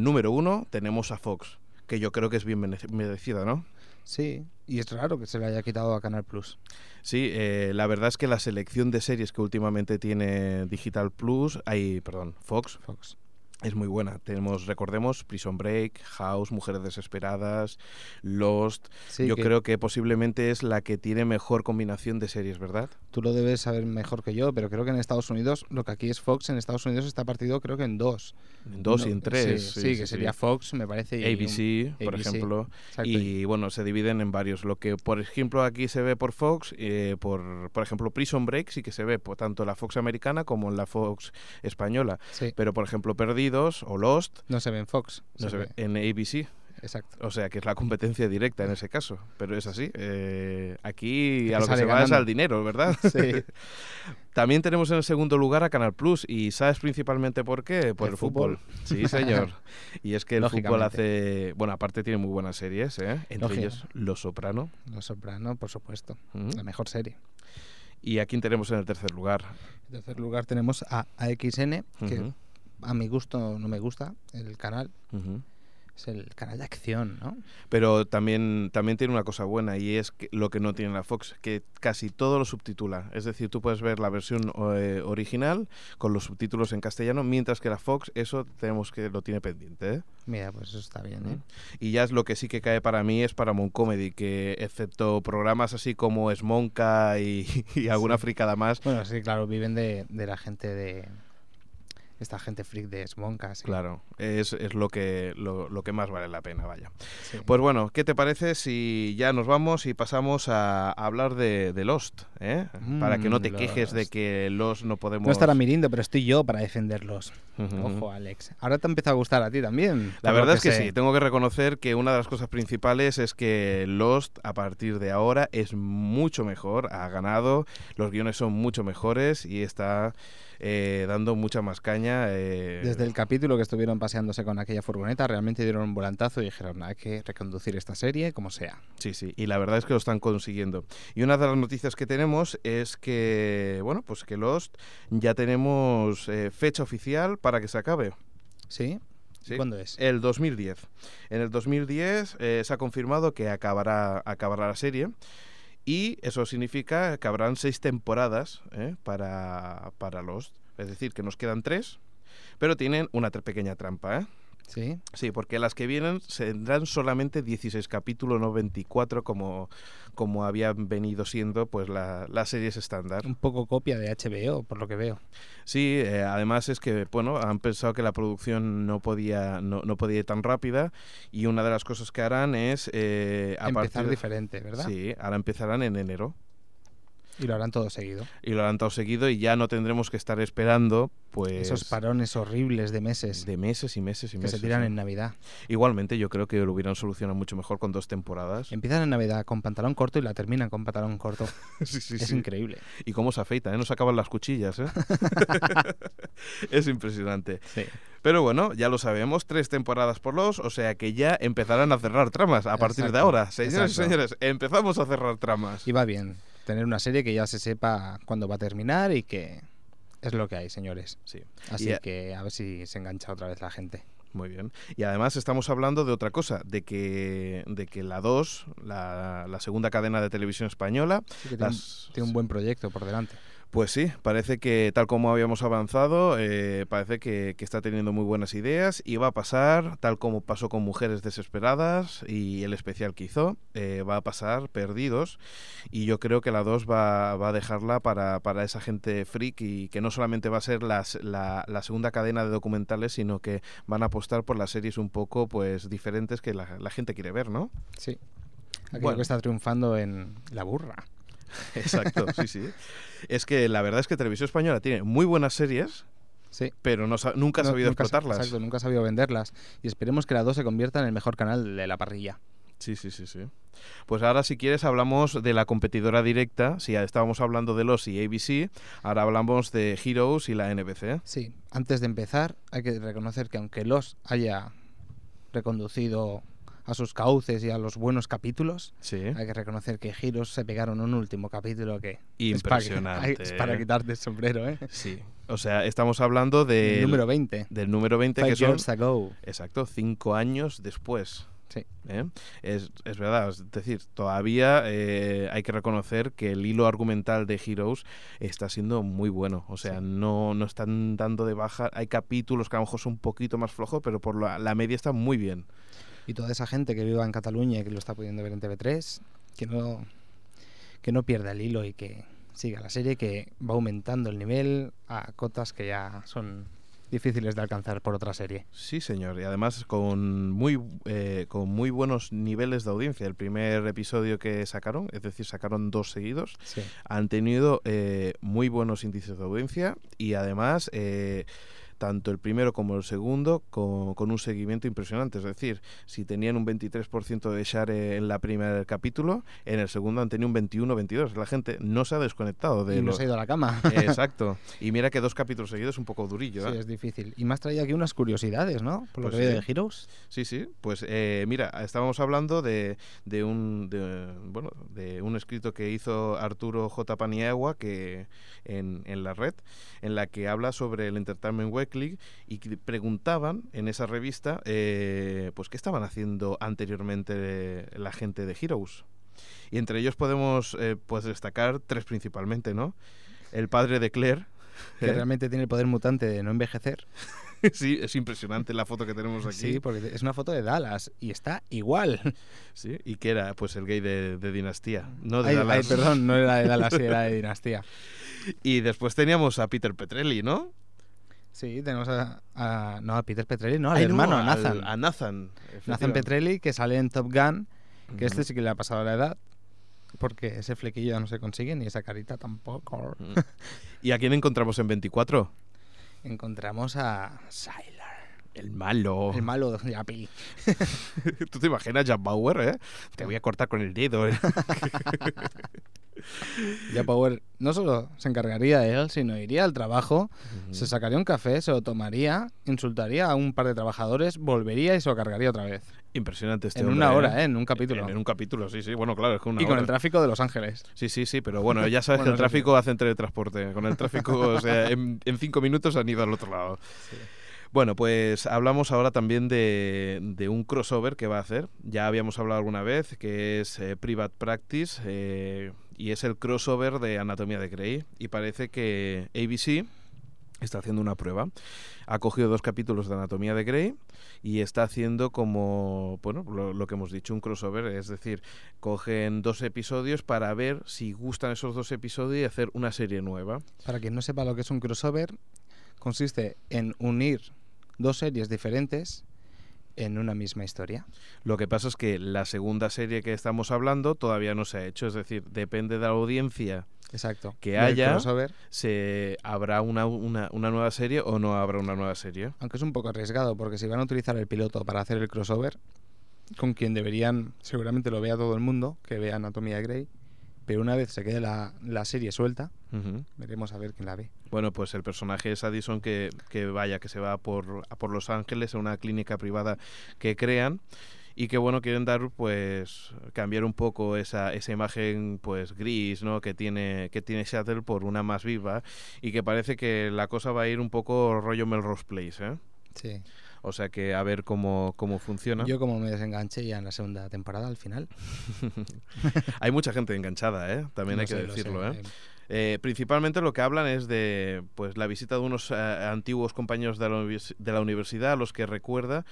número uno tenemos a Fox, que yo creo que es bien merec- merecida, ¿no? Sí, y es raro que se le haya quitado a Canal Plus. Sí, eh, la verdad es que la selección de series que últimamente tiene Digital Plus, hay, perdón, Fox, Fox. Es muy buena. Tenemos, recordemos, Prison Break, House, Mujeres Desesperadas, Lost. Sí, yo que creo que posiblemente es la que tiene mejor combinación de series, ¿verdad? Tú lo debes saber mejor que yo, pero creo que en Estados Unidos, lo que aquí es Fox, en Estados Unidos está partido creo que en dos. En dos y en tres. Sí, sí, que sería Fox, me parece. y un- ABC, por ABC, ejemplo. exacto, Y bueno, se dividen en varios. Lo que, por ejemplo, aquí se ve por Fox, eh, por, por ejemplo, Prison Break sí que se ve por tanto en la Fox americana como en la Fox española. sí. Pero, por ejemplo, O Lost No se ve en Fox. no se ve en ABC. Exacto. O sea, que es la competencia directa en ese caso. Pero es así. eh, aquí a lo que se va es al dinero, ¿verdad? Sí. También tenemos en el segundo lugar a Canal Plus. ¿Y sabes principalmente por qué? Por el, El fútbol. fútbol. Sí, señor. Y es que el fútbol hace... Bueno, aparte tiene muy buenas series, ¿eh? Entre Lógico. ellos Los Soprano. Los Soprano, por supuesto. La mejor serie. ¿Y a quién tenemos en el tercer lugar? En tercer lugar tenemos a AXN, que a mi gusto no me gusta el canal. Es el canal de acción, ¿no? Pero también, también tiene una cosa buena y es que lo que no tiene la Fox, que casi todo lo subtitula. Es decir, tú puedes ver la versión eh, original con los subtítulos en castellano, mientras que la Fox eso tenemos que lo tiene pendiente. ¿eh? Mira, pues eso está bien, ¿eh? Y ya es lo que sí que cae para mí es Paramount Comedy, que excepto programas así como Esmonca y, y alguna fricada más, Bueno, sí, claro, viven de, de la gente de... Esta gente freak de Smonkas. sí. claro, es, es lo, que, lo, lo que más vale la pena, vaya. Sí. Pues bueno, ¿qué te parece si ya nos vamos y pasamos a, a hablar de, de Lost? ¿eh? Para que no te Mm, quejes de Lost. que Lost no podemos... No estará Mirindo, pero estoy yo para defenderlos. Ujú. Ojo, Alex. Ahora te empieza a gustar a ti también. La verdad es que sé. sí, tengo que reconocer que una de las cosas principales es que Lost a partir de ahora es mucho mejor, ha ganado, los guiones son mucho mejores y está eh, dando mucha más caña. eh, Desde el capítulo que estuvieron paseándose con aquella furgoneta, realmente dieron un volantazo y dijeron, hay que reconducir esta serie como sea. Sí, sí, y la verdad es que lo están consiguiendo. Y una de las noticias que tenemos es que, bueno, pues que Lost ya tenemos eh, fecha oficial para que se acabe. ¿Sí? Sí. ¿Cuándo es? El 2010. En el 2010 eh, se ha confirmado que acabará, acabará la serie. Y eso significa que habrán seis temporadas eh, para, para Lost. Es decir, que nos quedan tres, pero tienen una pequeña trampa. ¿eh? ¿Sí? Sí, porque las que vienen tendrán solamente 16 capítulos, no 24 como, como habían venido siendo pues la- las series estándar. Un poco copia de HBO, por lo que veo. Sí, eh, además es que bueno, han pensado que la producción no podía no, no podía ir tan rápida y una de las cosas que harán es eh, a Empezar partir- diferente, ¿verdad? Sí, ahora empezarán en enero Y lo harán todo seguido. y lo harán todo seguido y ya no tendremos que estar esperando pues Esos parones horribles de meses de meses y meses y que meses. se tiran ¿eh? en Navidad. Igualmente yo creo que lo hubieran solucionado mucho mejor con dos temporadas. Empiezan en Navidad con pantalón corto y la terminan con pantalón corto. Sí, sí, es increíble. Y cómo se afeita, ¿eh? No se acaban las cuchillas, ¿eh? es impresionante. Sí. Pero bueno, ya lo sabemos, tres temporadas por los, o sea que ya empezarán a cerrar tramas a partir de ahora. Señores y señores, empezamos a cerrar tramas. Y va bien tener una serie que ya se sepa cuándo va a terminar y que es lo que hay, señores. Sí, Así Y que a ver si se engancha otra vez la gente. muy bien. Y además estamos hablando de otra cosa, de que, de que la 2, la, la segunda cadena de televisión española, Sí que tiene, un- las- tiene un buen proyecto por delante. Pues sí, parece que tal como habíamos avanzado, eh, parece que, que está teniendo muy buenas ideas y va a pasar, tal como pasó con Mujeres Desesperadas y el especial que hizo, eh, va a pasar Perdidos y yo creo que la 2 va, va a dejarla para, para esa gente freak y que no solamente va a ser las- la, la segunda cadena de documentales, sino que van a apostar por las series un poco pues diferentes que la, la gente quiere ver, ¿no? Sí. Aquello Bueno. que está triunfando en La Burra. Exacto, sí, sí. Es que la verdad es que Televisión Española tiene muy buenas series, Sí. pero no, nunca ha No- sabido nunca, explotarlas. Exacto, nunca ha sabido venderlas. Y esperemos que la 2 se convierta en el mejor canal de la parrilla. Sí, sí, sí, sí. Pues ahora, si quieres, hablamos de la competidora directa. Si ya estábamos hablando de los y ABC, ahora hablamos de Heroes y la NBC. Sí, antes de empezar, hay que reconocer que aunque los haya reconducido a sus cauces y a los buenos capítulos, Sí. hay que reconocer que Giros se pegaron un último capítulo que Impresionante. Es para, es para quitarte el sombrero, ¿eh? Sí. O sea, estamos hablando del El número 20. del número 20, Five que son. ago. Exacto, cinco años después. Sí. ¿eh? Es, es verdad, es decir, todavía eh, hay que reconocer que el hilo argumental de Heroes está siendo muy bueno. O sea, Sí. no, no están dando de baja. Hay capítulos que a lo mejor son un poquito más flojos, pero por la, la media está muy bien. Y toda esa gente que viva en Cataluña y que lo está pudiendo ver en TV3, que no, que no pierda el hilo y que siga la serie, que va aumentando el nivel a cotas que ya son difíciles de alcanzar por otra serie. Sí, señor. Y además con muy, eh, con muy buenos niveles de audiencia. El primer episodio que sacaron, es decir, sacaron dos seguidos, Sí. han tenido eh, muy buenos índices de audiencia y además eh, tanto el primero como el segundo con, con un seguimiento impresionante. Es decir, si tenían un 23% de share en la primer capítulo, en el segundo han tenido un 21-22. La gente no se ha desconectado de y no los- se ha ido a la cama. Exacto. Y mira que dos capítulos seguidos es un poco durillo. Sí, ¿eh? es difícil. Y me has traído aquí unas curiosidades, ¿no? Por lo Pues que veo sí. de Heroes. Sí, sí. Pues eh, mira, estábamos hablando de, de un de, bueno de un escrito que hizo Arturo J. Paniagua que en, en la red, en la que habla sobre el Entertainment Weekly Weekly y que preguntaban en esa revista eh, pues qué estaban haciendo anteriormente la gente de Heroes. Y entre ellos podemos eh, pues destacar tres principalmente, ¿no? El padre de Claire. Que ¿eh? realmente tiene el poder mutante de no envejecer. sí, es impresionante la foto que tenemos aquí. Sí, porque es una foto de Dallas y está igual. Sí, ¿Y qué era? Pues el gay de, de Dinastía. No de Ay, Dallas. ay, perdón, no era de Dallas, era de Dinastía. Y después teníamos a Peter Petrelli, ¿no? Sí, tenemos a, a- no, a Peter Petrelli, no, al Ay, no, hermano, a al- Nathan. A Nathan. Petrelli, que sale en Top Gun, que este sí que le ha pasado la edad, porque ese flequillo ya no se consigue, ni esa carita tampoco. ¿Y a quién encontramos en 24? Encontramos a Sylar, El malo. el malo de la peli. ¿Tú te imaginas Jack Bauer, eh? Te voy a cortar con el dedo. eh. Ya Power no solo se encargaría de él, sino iría al trabajo, se sacaría un café, se lo tomaría, insultaría a un par de trabajadores, volvería y se lo cargaría otra vez. Impresionante este en hombre, una hora, ¿eh? En un capítulo. En, en un capítulo, sí, sí. Bueno, claro, es que una y con hora. el tráfico de Los Ángeles. Sí, sí, sí, pero bueno, ya sabes Bueno, que el sí. tráfico hace teletransporte. Con el tráfico, o sea, en, en cinco minutos han ido al otro lado. Bueno, pues hablamos ahora también de, un crossover que va a hacer. Ya habíamos hablado alguna vez, que es eh, Private Practice, eh, y es el crossover de Anatomía de Grey. Y parece que ABC está haciendo una prueba. Ha cogido dos capítulos de Anatomía de Grey y está haciendo como, bueno, lo, lo que hemos dicho, un crossover. Es decir, cogen dos episodios para ver si gustan esos dos episodios y hacer una serie nueva. Para quien no sepa lo que es un crossover, consiste en unir dos series diferentes en una misma historia. Lo que pasa es que la segunda serie que estamos hablando todavía no se ha hecho, es decir, depende de la audiencia, Exacto. Que haya- se habrá una, una, una nueva serie o no habrá una nueva serie. aunque es un poco arriesgado, porque si van a utilizar el piloto para hacer el crossover, con quien deberían, seguramente lo vea todo el mundo, que vea Anatomía Grey, pero una vez se quede la, la serie suelta, veremos a ver quién la ve. Bueno, pues el personaje es Addison que, que vaya, que se va por, a por Los Ángeles a una clínica privada que crean y que bueno quieren dar pues cambiar un poco esa, esa imagen pues gris no que tiene que tiene Seattle por una más viva y que parece que la cosa va a ir un poco rollo Melrose Place ¿eh? Sí. O sea que a ver cómo, cómo funciona Yo como me desenganché ya en la segunda temporada al final. hay mucha gente enganchada ¿eh? también No hay que sé, lo sé, decirlo ¿eh? eh, Eh, principalmente lo que hablan es de pues la visita de unos eh, antiguos compañeros de la, de la universidad a los que recuerda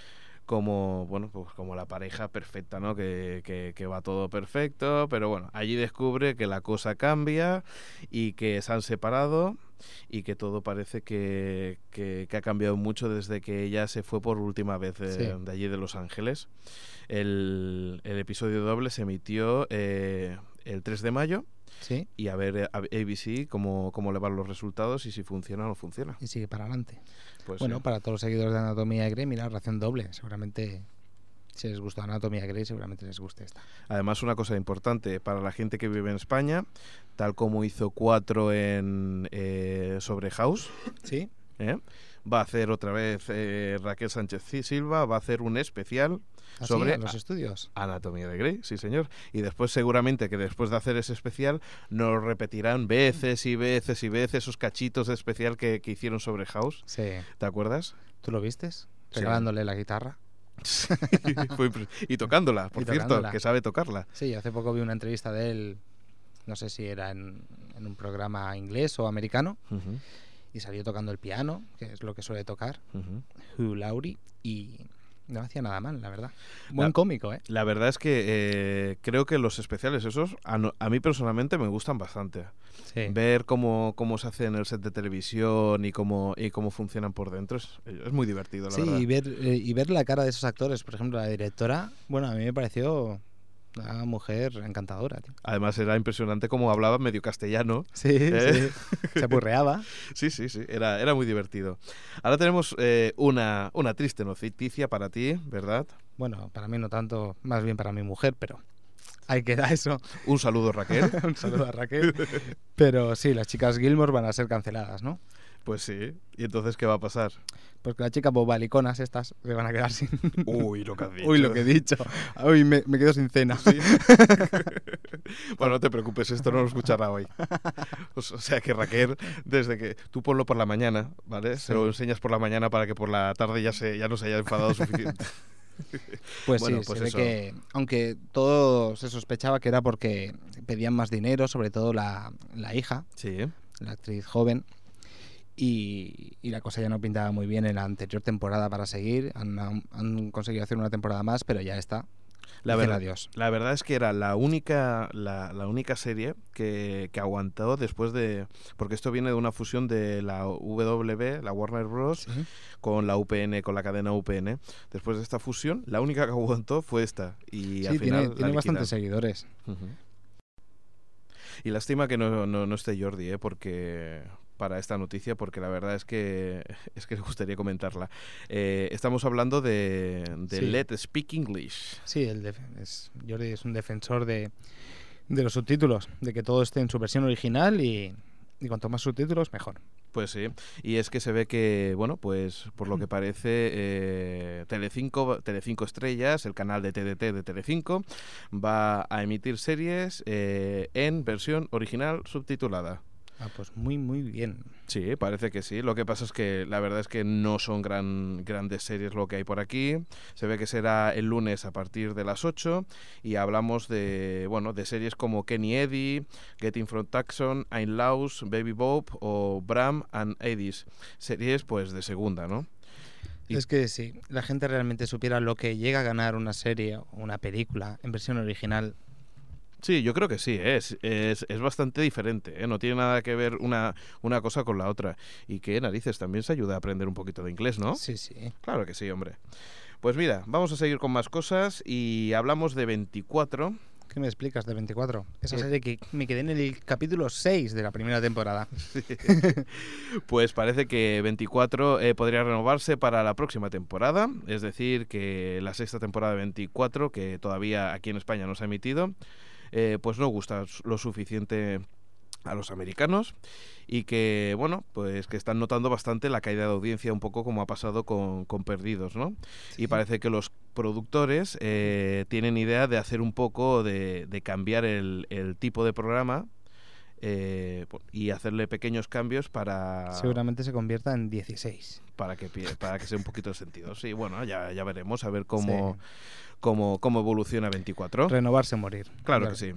como bueno pues como la pareja perfecta no que, que- que va todo perfecto pero bueno allí descubre que la cosa cambia y que se han separado y que todo parece que, que- que ha cambiado mucho desde que ella se fue por última vez Sí. de allí de Los Ángeles. El, el episodio doble se emitió eh, el 3 de mayo Sí, y a ver eh, a ABC cómo, cómo le van los resultados y si funciona o no funciona. y sigue para adelante. Pues bueno, sí. para todos los seguidores de Anatomía Grey, mira, ración doble. Seguramente, si les gustó Anatomía Grey, seguramente les guste esta. Además, una cosa importante para la gente que vive en España, tal como hizo cuatro en eh, sobre House, ¿Sí? ¿eh? va a hacer otra vez eh, Raquel Sánchez Silva, va a hacer un especial ¿Así, sobre los estudios. Anatomía de Grey, sí señor. Y después seguramente que después de hacer ese especial nos repetirán veces y veces y veces esos cachitos de especial que, que hicieron sobre House. Sí. ¿Te acuerdas? ¿Tú lo vistes? Sí. Regalándole la guitarra. Impre- y tocándola, por Y cierto, tocándola. que sabe tocarla. Sí, hace poco vi una entrevista de él, no sé si era en, en un programa inglés o americano, y salió tocando el piano, que es lo que suele tocar. Hugh Laurie, y no hacía nada mal, la verdad. Buen La- cómico, ¿eh? La verdad es que eh, creo que los especiales esos a, no- a mí personalmente me gustan bastante. Sí. Ver cómo, cómo se hace en el set de televisión y cómo, y cómo funcionan por dentro es, es muy divertido, la Sí, verdad. y ver, eh, y ver la cara de esos actores, por ejemplo, la directora, bueno, a mí me pareció una mujer encantadora. tío. Además era impresionante cómo hablaba medio castellano. Sí, ¿Eh? sí. Se apurreaba. Sí, sí, sí, era, era muy divertido. Ahora tenemos eh, una, una triste noticia para ti, ¿verdad? Bueno, para mí no tanto, más bien para mi mujer, pero ahí queda eso. Un saludo, Raquel. Un saludo a Raquel. Pero sí, las chicas Gilmore van a ser canceladas, ¿no? Pues sí. ¿Y entonces qué va a pasar? Pues que las chicas bobaliconas estas se van a quedar sin... Uy, lo que has dicho. Uy, lo que he dicho. Uy, me, me quedo sin cena. Bueno, no te preocupes, esto no lo escuchará hoy. O sea que Raquel, desde que tú ponlo por la mañana, ¿vale? Se lo enseñas por la mañana para que por la tarde ya se ya no se haya enfadado suficiente. Pues Bueno, sí, pues se ve que, aunque todo se sospechaba que era porque pedían más dinero, sobre todo la, la hija, Sí. la actriz joven, y, y la cosa ya no pintaba muy bien en la anterior temporada para seguir. Han, conseguido hacer una temporada más, pero ya está. La Dicen verdad, adiós. la verdad es que era la única, la, la única serie que, que aguantó después de... Porque esto viene de una fusión de la W, la Warner Bros., Sí. con la UPN, con la cadena UPN. Después de esta fusión, la única que aguantó fue esta. Y al final tiene, la tiene bastantes seguidores. Y lástima que no, no, no esté Jordi, ¿eh? porque para esta noticia, porque la verdad es que es que le gustaría comentarla. Eh, estamos hablando de, de Sí. Let Speak English. Sí, el es, Jordi es un defensor de, de los subtítulos, de que todo esté en su versión original y, y cuanto más subtítulos, mejor. Pues sí, y es que se ve que, bueno, pues por lo que parece, eh, Telecinco, Telecinco Estrellas, el canal de TDT de Telecinco, va a emitir series eh, en versión original subtitulada. Ah, pues muy, muy bien. Sí, parece que sí. Lo que pasa es que la verdad es que no son gran, grandes series lo que hay por aquí. Se ve que será el lunes a partir de las 8 y hablamos de, bueno, de series como Kenny Eddy, Getting from Tucson, Ein Laus, Baby Bob o Bram and Edis. Series pues de segunda, ¿no? Y- Es que si la gente realmente supiera lo que llega a ganar una serie o una película en versión original, Sí, yo creo que sí, ¿eh? es, es, es bastante diferente, ¿eh? no tiene nada que ver una, una cosa con la otra. Y que narices también se ayuda a aprender un poquito de inglés, ¿no? sí, sí. Claro que sí, hombre. Pues mira, vamos a seguir con más cosas y hablamos de 24. ¿Qué me explicas de 24? Esa Eh. serie que me quedé en el capítulo 6 de la primera temporada. Pues parece que 24 eh, podría renovarse para la próxima temporada, es decir, que la sexta temporada de 24, que todavía aquí en España no se ha emitido, eh, pues no gusta lo suficiente a los americanos y que, bueno, pues que están notando bastante la caída de audiencia, un poco como ha pasado con, con Perdidos, ¿no? Y parece que los productores eh, tienen idea de hacer un poco, de, de cambiar el, el tipo de programa eh, y hacerle pequeños cambios para, Seguramente se convierta en 16. para que para que sea un poquito de sentido. Sí, bueno, ya, ya veremos a ver cómo, Sí. cómo, cómo evoluciona 24. Renovarse morir. Claro que sí.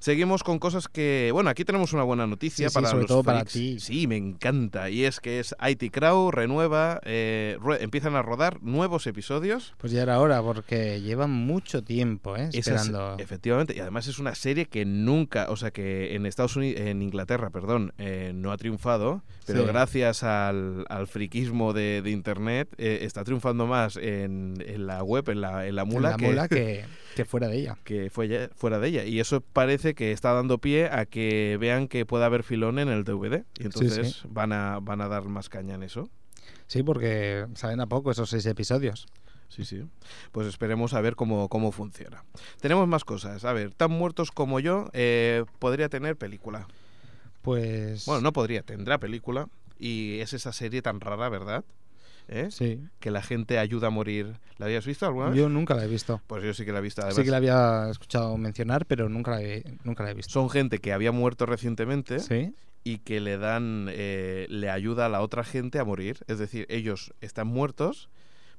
Seguimos con cosas que, bueno, aquí tenemos una buena noticia Sí, sí, para sobre los todo para freaks. ti. Sí, me encanta. Y es que es IT Crowd renueva, eh, empiezan a rodar nuevos episodios. Pues ya era hora, porque llevan mucho tiempo ¿eh? Esa es- esperando. efectivamente, y además es una serie que nunca, o sea, que en Estados Unidos, en Inglaterra, perdón, eh, no ha triunfado, pero Sí. gracias al, al friquismo de, de Internet eh, está triunfando más en, en la web, en la, en la en mula, la que, mula que, que fuera de ella. que fue ya- fuera de ella. Y eso parece que está dando pie a que vean que puede haber filón en el DVD. Y entonces Van, a, van a dar más caña en eso. Sí, porque saben a poco esos seis episodios. Sí, sí. Pues esperemos a ver cómo, cómo funciona. Tenemos más cosas. A ver, Tan Muertos como yo eh, podría tener película. Pues. Bueno, no podría, tendrá película. Y es esa serie tan rara, ¿verdad? ¿Eh? Sí. Que la gente ayuda a morir. ¿La habías visto alguna vez? Yo nunca la he visto. Pues yo sí que la he visto. Además, Sí que la había escuchado mencionar, pero nunca la he, nunca la he visto. Son gente que había muerto recientemente Sí. y que le dan, eh, le ayuda a la otra gente a morir. Es decir, ellos están muertos,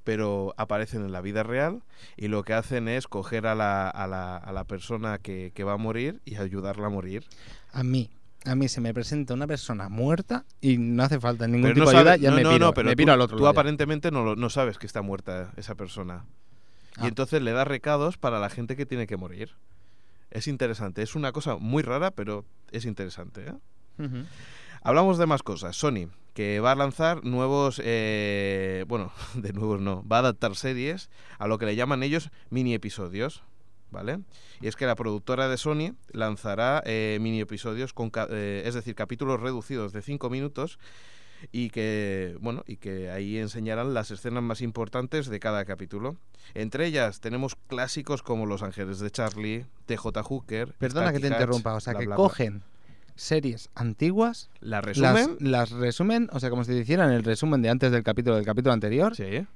pero aparecen en la vida real y lo que hacen es coger a la, a la, a la persona que, que va a morir y ayudarla a morir. A mí. A mí se me presenta una persona muerta y no hace falta ningún Pero tipo no de ayuda, sabe- ya no, me piro, no, pero me tú, al otro tú lado aparentemente no, no sabes que está muerta esa persona. Y Ah. entonces le da recados para la gente que tiene que morir. Es interesante, es una cosa muy rara, pero es interesante. ¿eh? Hablamos de más cosas. Sony, que va a lanzar nuevos, eh, bueno, de nuevos no, va a adaptar series a lo que le llaman ellos mini episodios, ¿vale? Y es que la productora de Sony lanzará eh, mini episodios, con, eh, es decir, capítulos reducidos de 5 minutos y que, bueno, y que ahí enseñarán las escenas más importantes de cada capítulo. Entre ellas tenemos clásicos como Los Ángeles de Charlie, TJ Hooker. Perdona que te interrumpa, o sea, bla, que bla, bla. cogen series antiguas, ¿La las, resumen? las resumen, o sea, como si hicieran el resumen de antes del capítulo del capítulo anterior Sí. y,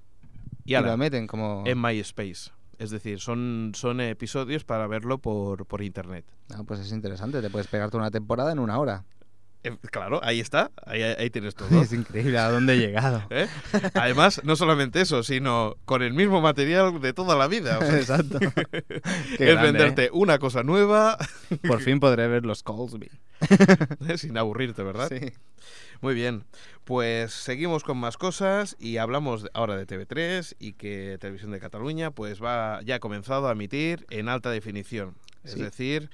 Y ahora, lo meten como... en MySpace. Es decir, son, son episodios para verlo por, por internet. Ah, pues es interesante, te puedes pegarte una temporada en una hora. Eh, claro, ahí está. Ahí, ahí tienes todo. Es increíble a dónde he llegado. ¿eh? Además, no solamente eso, sino con el mismo material de toda la vida. o sea, Exacto. Es grande, venderte una cosa nueva ¿eh? Por fin podré ver los Colsby. ¿eh? sin aburrirte, ¿verdad? Sí. Muy bien, pues seguimos con más cosas y hablamos ahora de TV3 y que Televisión de Cataluña pues va ya ha comenzado a emitir en alta definición. Es decir,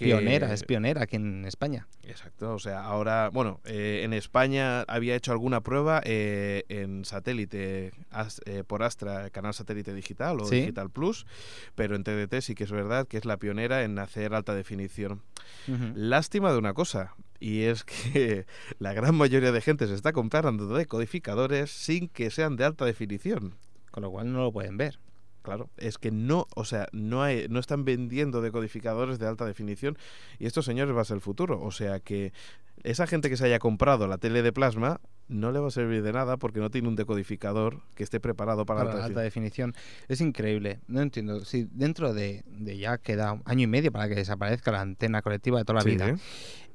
que... Pionera, es pionera aquí en España. Exacto, o sea, ahora, bueno, eh, en España había hecho alguna prueba eh, en satélite as- eh, por Astra, canal satélite digital o Sí. Digital Plus, pero en TDT sí que es verdad que es la pionera en hacer alta definición. Lástima de una cosa, y es que la gran mayoría de gente se está comprando decodificadores sin que sean de alta definición. Con lo cual no lo pueden ver. Claro, es que no, o sea, no, hay, no están vendiendo decodificadores de alta definición y estos señores va a ser el futuro. O sea que esa gente que se haya comprado la tele de plasma no le va a servir de nada porque no tiene un decodificador que esté preparado para, Para alta la alta definición. definición. Es increíble. No entiendo. Si dentro de, de ya queda un año y medio para que desaparezca la antena colectiva de toda la Sí, vida, ¿eh?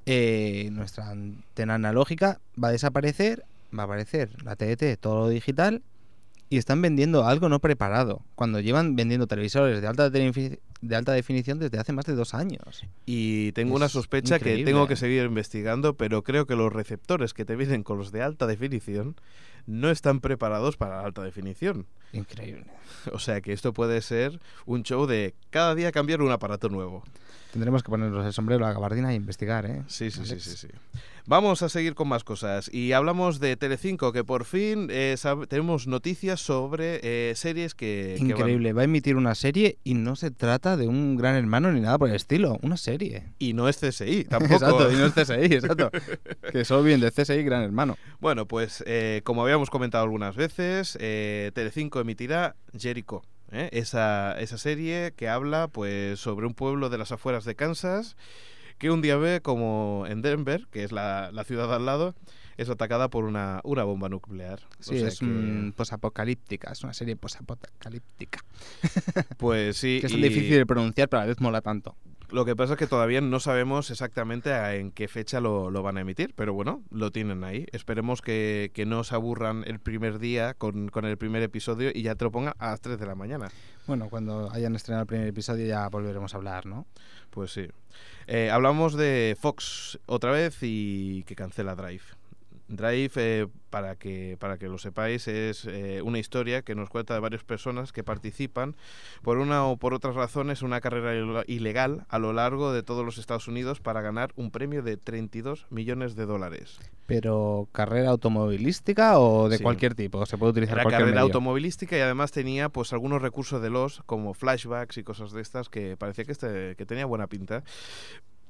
eh, nuestra antena analógica va a desaparecer, va a aparecer la TDT, todo lo digital, y están vendiendo algo no preparado, cuando llevan vendiendo televisores de alta, de alta definición desde hace más de dos años. Y tengo una sospecha que tengo que seguir investigando, pero creo que los receptores que te vienen con los de alta definición no están preparados para la alta definición. Increíble. O sea que esto puede ser un show de cada día cambiar un aparato nuevo. Tendremos que ponernos el sombrero, la gabardina e investigar, ¿eh? Sí, sí, sí, sí, sí. Vamos a seguir con más cosas. Y hablamos de Telecinco, que por fin eh, tenemos noticias sobre eh, series que, que van- Increíble, va a emitir una serie y no se trata de un gran hermano ni nada por el estilo, una serie. Y no es CSI, tampoco. Exacto, y no es CSI, exacto. que solo bien de CSI gran hermano. Bueno, pues eh, como habíamos comentado algunas veces, eh, Telecinco emitirá Jericho. ¿eh? Esa, esa serie que habla pues sobre un pueblo de las afueras de Kansas que un día ve como en Denver, que es la, la ciudad al lado, es atacada por una, una bomba nuclear. O Sí, sea es que, posapocalíptica, es una serie posapocalíptica. Pues sí. Que es y difícil de pronunciar, pero a la vez mola tanto. Lo que pasa es que todavía no sabemos exactamente en qué fecha lo, lo van a emitir, pero bueno, lo tienen ahí. Esperemos que, que no se aburran el primer día con, con el primer episodio y ya te lo pongan a las 3 de la mañana. Bueno, cuando hayan estrenado el primer episodio ya volveremos a hablar, ¿no? Pues sí. Eh, hablamos de Fox otra vez y que cancela Drive. Drive, eh, para, que, para que lo sepáis, es eh, una historia que nos cuenta de varias personas que participan por una o por otras razones en una carrera il- ilegal a lo largo de todos los Estados Unidos para ganar un premio de 32 millones de dólares. Pero carrera automovilística o de Sí. cualquier tipo, se puede utilizar Era cualquier carrera medio. automovilística y además tenía pues algunos recursos de los como flashbacks y cosas de estas que parecía que, este, que tenía buena pinta.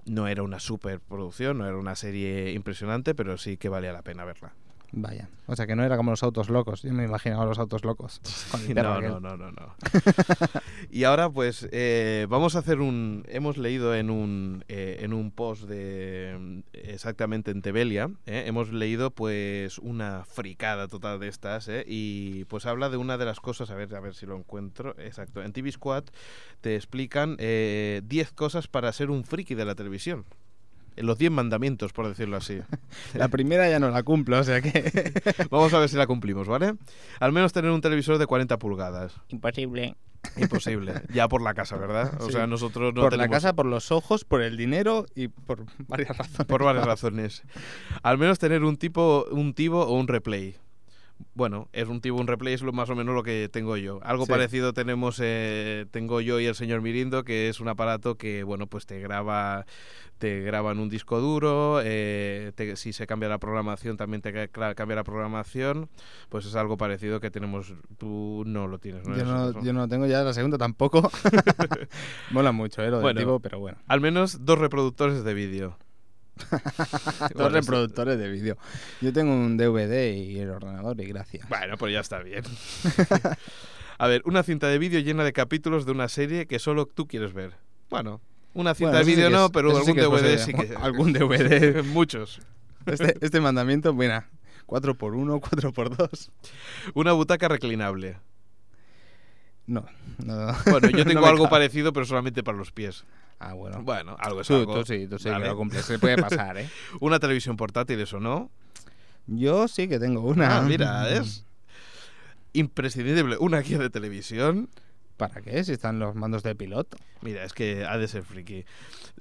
No era una superproducción, no era una serie impresionante, pero sí que valía la pena verla. Vaya, o sea que no era como los autos locos, yo me imaginaba los autos locos. No, no, no, no, no. y ahora pues eh, vamos a hacer un... Hemos leído en un, eh, en un post de... Exactamente en Tebelia, ¿eh? hemos leído pues una fricada total de estas ¿eh? y pues habla de una de las cosas, a ver, a ver si lo encuentro, exacto. En TV Squad te explican eh, 10 cosas para ser un friki de la televisión. Los 10 mandamientos, por decirlo así. La primera ya no la cumplo, o sea que... Vamos a ver si la cumplimos, ¿vale? Al menos tener un televisor de 40 pulgadas. Imposible. Imposible. Ya por la casa, ¿verdad? O Sí. sea, nosotros no por la tenemos- casa, por los ojos, por el dinero y por varias razones. Por varias razones. Al menos tener un tipo, un tivo o un replay. Bueno, es un tivo, un replay es lo más o menos lo que tengo yo. Algo Sí. parecido tenemos, eh, tengo yo y el señor Mirindo, que es un aparato que, bueno, pues te graba, te graba en un disco duro. eh, te- si se cambia la programación, también te cambia la programación. Pues es algo parecido que tenemos. Tú no lo tienes, ¿no? Yo no, yo no tengo ya la segunda tampoco. Mola mucho, ¿eh? Lo del Bueno. tipo, pero bueno. Al menos dos reproductores de vídeo. Dos Bueno, reproductores de vídeo. Yo tengo un DVD y el ordenador y gracias. Bueno, pues ya está bien. A ver, una cinta de vídeo llena de capítulos de una serie que solo tú quieres ver. Bueno, Una cinta Bueno, de sí vídeo que no, es- pero sí algún es DVD sí que... Algún DVD. Muchos. Este, este mandamiento, mira, 4x1, 4x2. Una butaca reclinable. No, no. Bueno, yo no tengo me algo parecido, pero solamente para los pies. Ah, bueno. Bueno, algo es Tú, algo. tú sí, tú sí, Vale. que lo cumples. Se puede pasar, ¿eh? Una televisión portátil, eso no. Yo sí que tengo una. Ah, mira, es imprescindible. Una guía de televisión. ¿Para qué? Si están los mandos de piloto. Mira, es que ha de ser friki.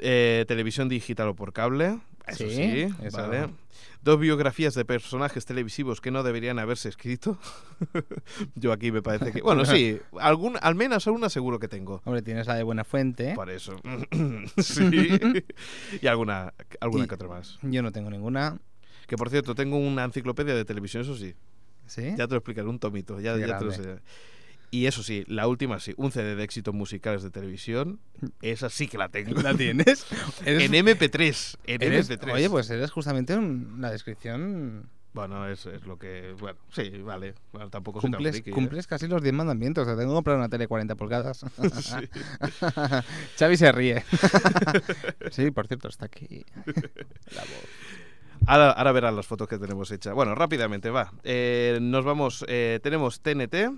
Eh, televisión digital o por cable. Eso sí, vale. Dos biografías de personajes televisivos que no deberían haberse escrito. Yo aquí me parece que. Bueno, sí, algún, al menos una seguro que tengo. Hombre, tienes la de buena fuente. Por eso. sí. Y alguna, alguna Y- que otra más. Yo no tengo ninguna. Que por cierto, tengo una enciclopedia de televisión, eso sí. ¿Sí? Ya te lo explicaré, un tomito. Ya, ya te lo sé. Y eso sí, la última sí, un CD de éxitos musicales de televisión. Esa sí que la tengo. ¿La tienes? En MP3. En eres- MP3. Oye, pues eres justamente un- la descripción. Bueno, es, es lo que. Bueno, sí, vale. Bueno, tampoco Cumples, friki, ¿eh? cumples casi los 10 mandamientos. Te tengo que comprar una tele 40 pulgadas. Xavi se ríe. sí, por cierto, está aquí. La voz. Ahora, ahora verán las fotos que tenemos hechas. Bueno, rápidamente, va. Eh, nos vamos. eh, tenemos TNT,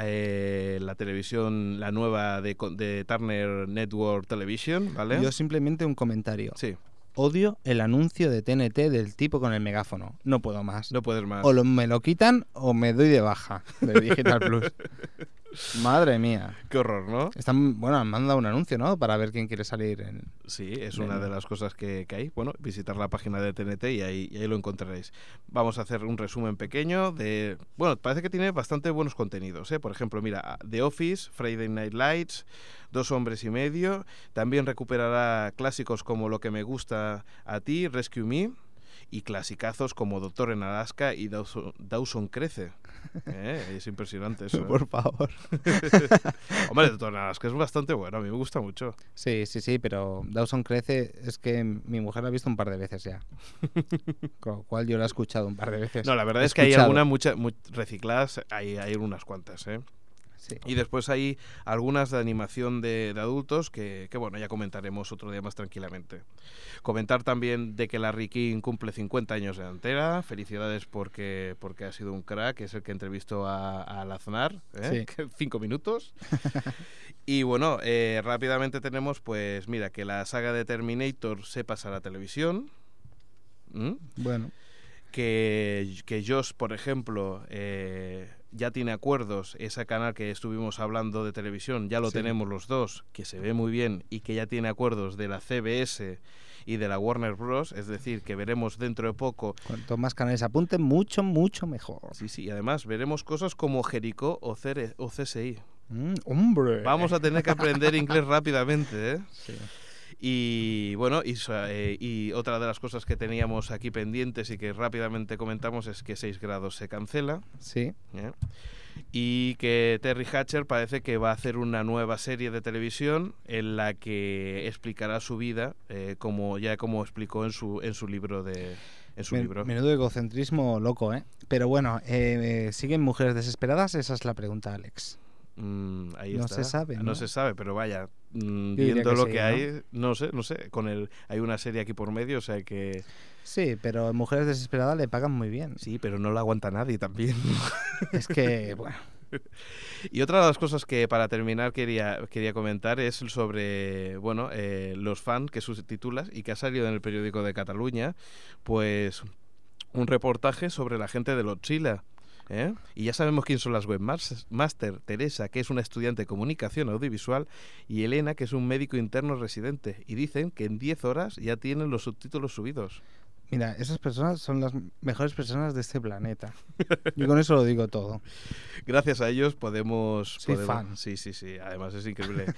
eh, la televisión, la nueva de, de Turner Network Television, ¿vale? Yo simplemente un comentario. Sí, Odio el anuncio de TNT del tipo con el megáfono. No puedo más. no puedes más. O lo- me lo quitan o me doy de baja de Digital Plus. Madre mía. Qué horror, ¿no? Están, bueno, han mandado un anuncio, ¿no? Para ver quién quiere salir en... Sí, es una de las cosas que, que hay. Bueno, visitar la página de TNT y ahí, y ahí lo encontraréis. Vamos a hacer un resumen pequeño de... Bueno, parece que tiene bastante buenos contenidos. ¿eh? Por ejemplo, mira, The Office, Friday Night Lights, Dos Hombres y Medio. También recuperará clásicos como Lo que me gusta a ti, Rescue Me. Y clasicazos como Doctor en Alaska y Dawson, Dawson Crece. ¿Eh? Es impresionante eso. ¿eh? Por favor. Hombre, Doctor en Alaska es bastante bueno, a mí me gusta mucho. Sí, sí, sí, pero Dawson crece. Es que mi mujer la ha visto un par de veces ya. Con lo cual yo la he escuchado un par de veces. No, la verdad es que hay algunas muchas mu- recicladas, hay, hay unas cuantas, ¿eh? Sí. Y después hay algunas de animación de, de adultos que, que, bueno, ya comentaremos otro día más tranquilamente. Comentar también de que Larry King cumple 50 años de antera. Felicidades porque, porque ha sido un crack, es el que entrevistó a, a Laznar, ¿eh? Cinco minutos. y bueno, eh, rápidamente tenemos, pues mira, que la saga de Terminator se pasa a la televisión. ¿Mm? Bueno, que, que Josh, por ejemplo, eh, ya tiene acuerdos, ese canal que estuvimos hablando de televisión, ya lo Sí. tenemos los dos, que se ve muy bien y que ya tiene acuerdos de la CBS y de la Warner Bros. Es decir, que veremos dentro de poco. cuanto más canales apunten, mucho, mucho mejor. Sí, sí, y además veremos cosas como CR o CSI. Mm, ¡Hombre! Vamos a tener que aprender inglés rápidamente, ¿eh? Sí. Y bueno, y, eh, y otra de las cosas que teníamos aquí pendientes y que rápidamente comentamos es que 6 grados se cancela. Sí. ¿eh? Y que Terry Hatcher parece que va a hacer una nueva serie de televisión en la que explicará su vida, eh, como ya como explicó en su en su libro de en su Men- libro. Menudo egocentrismo loco, ¿eh? Pero bueno, eh, ¿siguen mujeres desesperadas? Esa es la pregunta, Alex. Mm, ahí No está. se sabe, No ¿no? se sabe, pero vaya, mm, viendo que lo sí, que hay, no sé, no sé, con el hay una serie aquí por medio, o sea que Sí, pero mujeres desesperadas le pagan muy bien. sí, pero no la aguanta nadie también. Es que, bueno, Y otra de las cosas que para terminar quería, quería comentar es sobre bueno eh, los fans que subtitulas y que ha salido en el periódico de Cataluña, pues un reportaje sobre la gente de Lotzila. ¿Eh? Y ya sabemos quién son las webmaster, Teresa, que es una estudiante de comunicación audiovisual, y Elena, que es un médico interno residente. Y dicen que en 10 horas ya tienen los subtítulos subidos. mira, esas personas son las mejores personas de este planeta. Yo con eso lo digo todo. Gracias a ellos podemos... Soy podemos- fan. Sí, sí, sí. Además es increíble.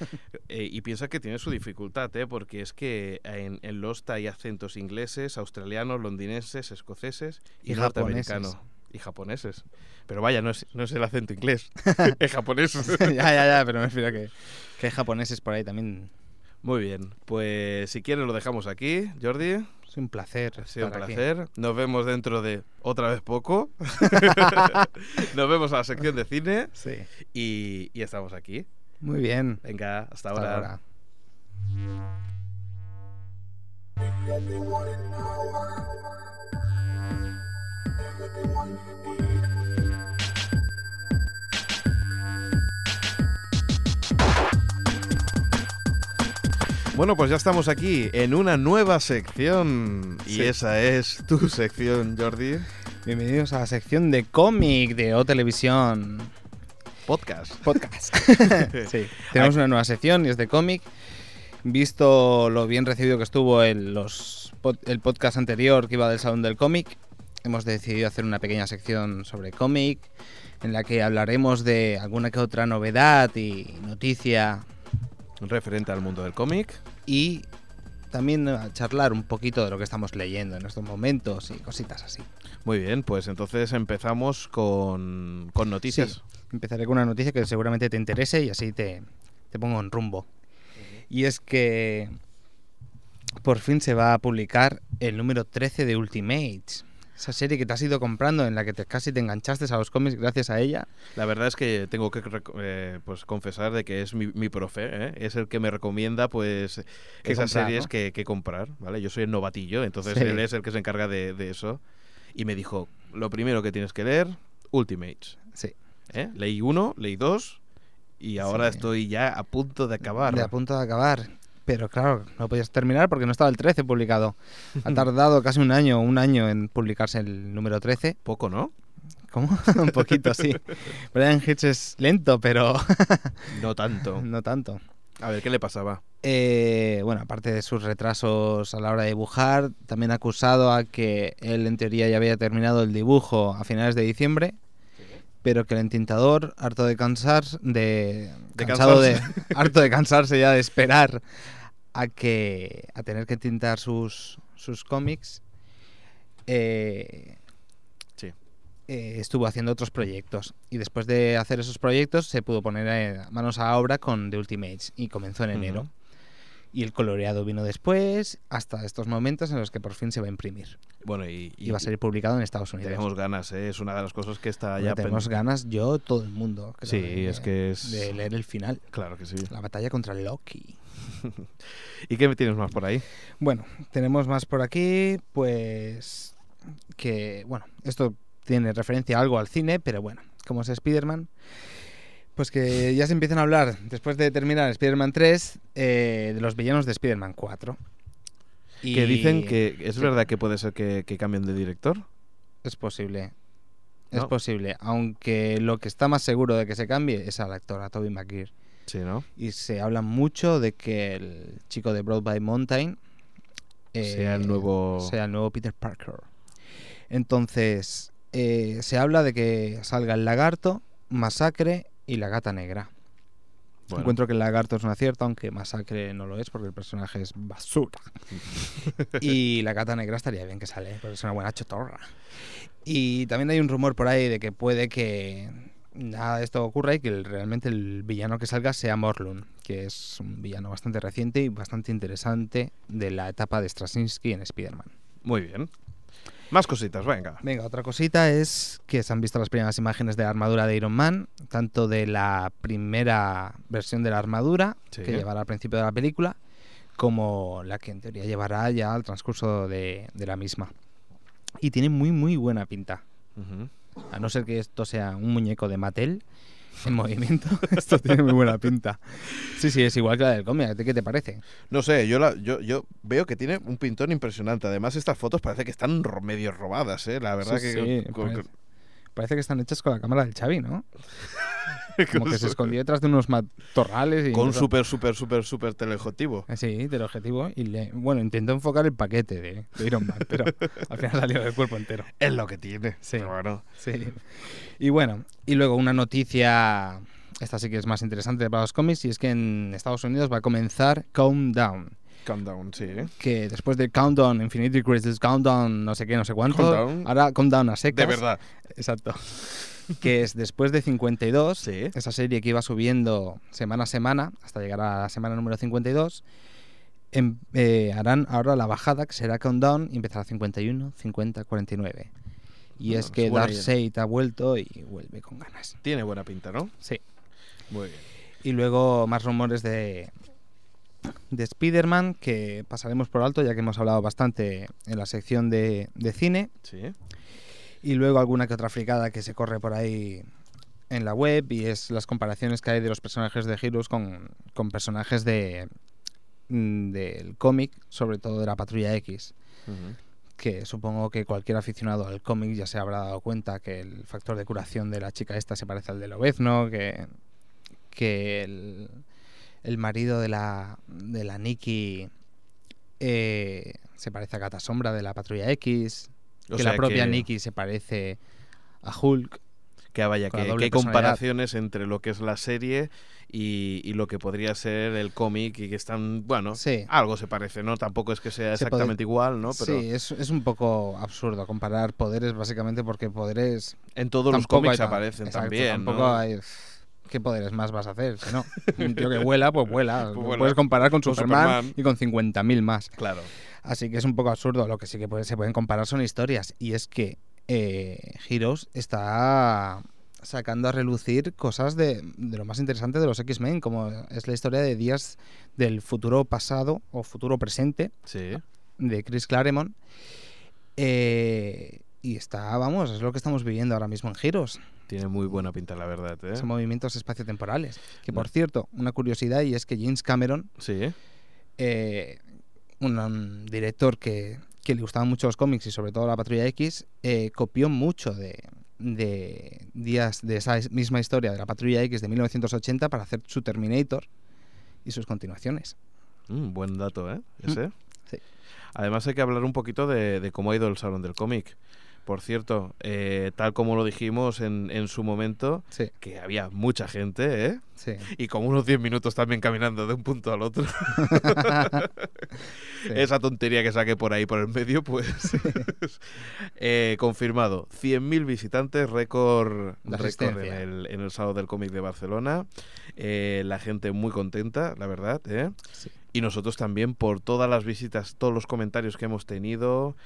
Eh, y piensa que tiene su dificultad, ¿eh? Porque es que en, en Lost hay acentos ingleses, australianos, londinenses, escoceses y, Y norteamericanos. japoneses. Y japoneses. Pero vaya, no es, no es el acento inglés. es japonés. ya, ya, ya, pero me refiero a que, que hay japoneses por ahí también. Muy bien. Pues si quieres lo dejamos aquí, Jordi. Es un placer. Ha sido un aquí. placer. Nos vemos dentro de otra vez poco. Nos vemos a la sección de cine Sí. y, y estamos aquí. Muy bien. Venga, hasta, Hasta ahora. ahora. Bueno, pues ya estamos aquí en una nueva sección. Y esa es tu sección, Jordi. Bienvenidos a la sección de cómic de O Televisión Podcast. Podcast. sí, tenemos una nueva sección y es de cómic. Visto lo bien recibido que estuvo el, los, el podcast anterior que iba del Salón del Cómic, hemos decidido hacer una pequeña sección sobre cómic en la que hablaremos de alguna que otra novedad y noticia Referente al mundo del cómic. y también a charlar un poquito de lo que estamos leyendo en estos momentos y cositas así. Muy bien, pues entonces empezamos con, con noticias. Sí, empezaré con una noticia que seguramente te interese y así te, te pongo en rumbo. Y es que por fin se va a publicar el número 13 de Ultimates. Esa serie que te has ido comprando en la que te, casi te enganchaste a los cómics gracias a ella. La verdad es que tengo que eh, pues confesar de que es mi, mi profe, ¿eh? es el que me recomienda pues esas comprar, series ¿no? que, que comprar, ¿vale? Yo soy el novatillo, entonces Sí. él es el que se encarga de, de eso. Y me dijo, lo primero que tienes que leer, Ultimates. Sí. ¿eh? Leí uno, leí dos y ahora Sí. estoy ya a punto de acabar. De a punto de acabar. Pero claro, no podías terminar porque no estaba el 13 publicado. Ha tardado casi un año, un año en publicarse el número 13. Poco, ¿no? ¿Cómo? un poquito, sí. Brian Hitch es lento, pero No tanto. no tanto. A ver, ¿qué le pasaba? Eh, bueno, aparte de sus retrasos a la hora de dibujar, también ha acusado a que él en teoría ya había terminado el dibujo a finales de diciembre, pero que el entintador, harto de cansar, de, De cansado de, cansarse. harto de cansarse ya de esperar a que a tener que tintar sus, sus cómics, eh, Sí. eh, estuvo haciendo otros proyectos y después de hacer esos proyectos se pudo poner eh, manos a obra con The Ultimates y comenzó en enero. Y el coloreado vino después, hasta estos momentos en los que por fin se va a imprimir. Bueno, y, Y, va a ser publicado en Estados Unidos. tenemos ganas, ¿eh? es una de las cosas que está Bueno, ya tenemos ganas, yo, todo el mundo. creo, Sí, de- es que es- De leer el final. Claro que sí. La batalla contra Loki. ¿Y qué tienes más por ahí? Bueno, tenemos más por aquí, pues que, bueno, esto tiene referencia algo al cine, pero bueno, como es Spider-Man, pues que ya se empiezan a hablar, después de terminar Spider-Man 3, eh, de los villanos de Spider-Man 4. Y Que dicen que es verdad que puede ser que, que cambien de director. Es posible. Es posible, aunque lo que está más seguro de que se cambie es al actor, a Toby McGuire. Sí, ¿no? Y se habla mucho de que el chico de Broadway Mountain eh, Sea el nuevo- sea el nuevo Peter Parker. Entonces, eh, se habla de que salga el lagarto, Masacre y la gata negra. Bueno, Encuentro que el lagarto es un acierto, aunque Masacre no lo es porque el personaje es basura. y la gata negra estaría bien que sale, porque es una buena chotorra. Y también hay un rumor por ahí de que puede que nada de esto ocurra y que el- realmente el villano que salga sea Morlun, que es un villano bastante reciente y bastante interesante de la etapa de Straczynski en Spider-Man. Muy bien. Más cositas, venga. Venga, otra cosita es que se han visto las primeras imágenes de la armadura de Iron Man, tanto de la primera versión de la armadura Sí. que llevará al principio de la película, como la que en teoría llevará ya al transcurso de, de la misma. Y tiene muy, muy buena pinta. A no ser que esto sea un muñeco de Mattel en movimiento, esto tiene muy buena pinta. Sí, sí, es igual que la del cómic. ¿A ti ¿Qué te parece? No sé, yo, la, yo, yo veo que tiene un pintón impresionante. Además, estas fotos parece que están medio robadas, ¿eh? La verdad Sí, que... sí, con- parece. Parece que están hechas con la cámara del Xavi, ¿no? Como que se escondió detrás de unos matorrales y... Con súper, súper, súper, súper teleobjetivo. Eh, Sí, del objetivo. Y le, bueno, intentó enfocar el paquete de, de Iron Man, pero al final salió del cuerpo entero. Es lo que tiene. Sí. Pero bueno. Sí. Y bueno, y luego una noticia, esta sí que es más interesante para los cómics, y es que en Estados Unidos va a comenzar Countdown. Countdown, sí. ¿eh? Que después de Countdown, Infinity Crisis, Countdown, no sé qué, no sé cuánto, Countdown. ahora Countdown a secas. De verdad. Exacto. que es después de 52, Sí. esa serie que iba subiendo semana a semana, hasta llegar a la semana número 52, em- eh, harán ahora la bajada, que será Countdown, y empezará 51, 50, 49. Y es que es buena Darkseid ha vuelto y vuelve con ganas. Tiene buena pinta, ¿no? Sí. Muy bien. Y luego más rumores de, de Spider-Man que pasaremos por alto ya que hemos hablado bastante en la sección de, de cine. Sí. Y luego alguna que otra fricada que se corre por ahí en la web y es las comparaciones que hay de los personajes de Heroes con, con personajes de mm, del cómic, sobre todo de la Patrulla X, Ujú. Que supongo que cualquier aficionado al cómic ya se habrá dado cuenta que el factor de curación de la chica esta se parece al de Lobezno, que, que el, el marido de la, de la Nikki eh, se parece a Gata Sombra de la Patrulla X, O que la propia que- Nikki se parece a Hulk. Que vaya, Con la que, hay comparaciones entre lo que es la serie y, y lo que podría ser el cómic y que están, bueno, Sí. algo se parece, ¿no? Tampoco es que sea Se exactamente igual, ¿no? Pero Sí, es, es un poco absurdo comparar poderes básicamente porque poderes en todos los cómics aparecen exacto, también, Tampoco ¿no? hay... ¿Qué poderes más vas a hacer? Si no, un tío que vuela, pues vuela. Pues vuela. Puedes comparar con, Con Superman, Superman. y con 50.000 más. Claro. Así que es un poco absurdo. Lo que sí que puede- se pueden comparar son historias. Y es que eh, Heroes está sacando a relucir cosas de, de lo más interesante de los X-Men, como es la historia de días del futuro pasado o futuro presente Sí. de Chris Claremont. Eh, y está, vamos, es lo que estamos viviendo ahora mismo en Heroes. Tiene muy buena pinta, la verdad, ¿eh? Son movimientos espaciotemporales. Que por No. cierto, una curiosidad y es que James Cameron, Sí. eh, un, director que, que le gustaban mucho los cómics y sobre todo la Patrulla X, eh, copió mucho de, de días de esa es- misma historia de la Patrulla X de 1980 para hacer su Terminator y sus continuaciones. Mm, buen dato, ¿eh? Ese. sí. Además hay que hablar un poquito de, de cómo ha ido el Salón del Cómic. Por cierto, eh, tal como lo dijimos en, en su momento, Sí, que había mucha gente, ¿eh? sí. Y como unos 10 minutos también caminando de un punto al otro. Sí. Esa tontería que saqué por ahí por el medio, pues. eh, confirmado. 100.000 visitantes, récord, en, el, en el Salón del Cómic de Barcelona. Eh, la gente muy contenta, la verdad, ¿eh? Y nosotros también por todas las visitas, todos los comentarios que hemos tenido.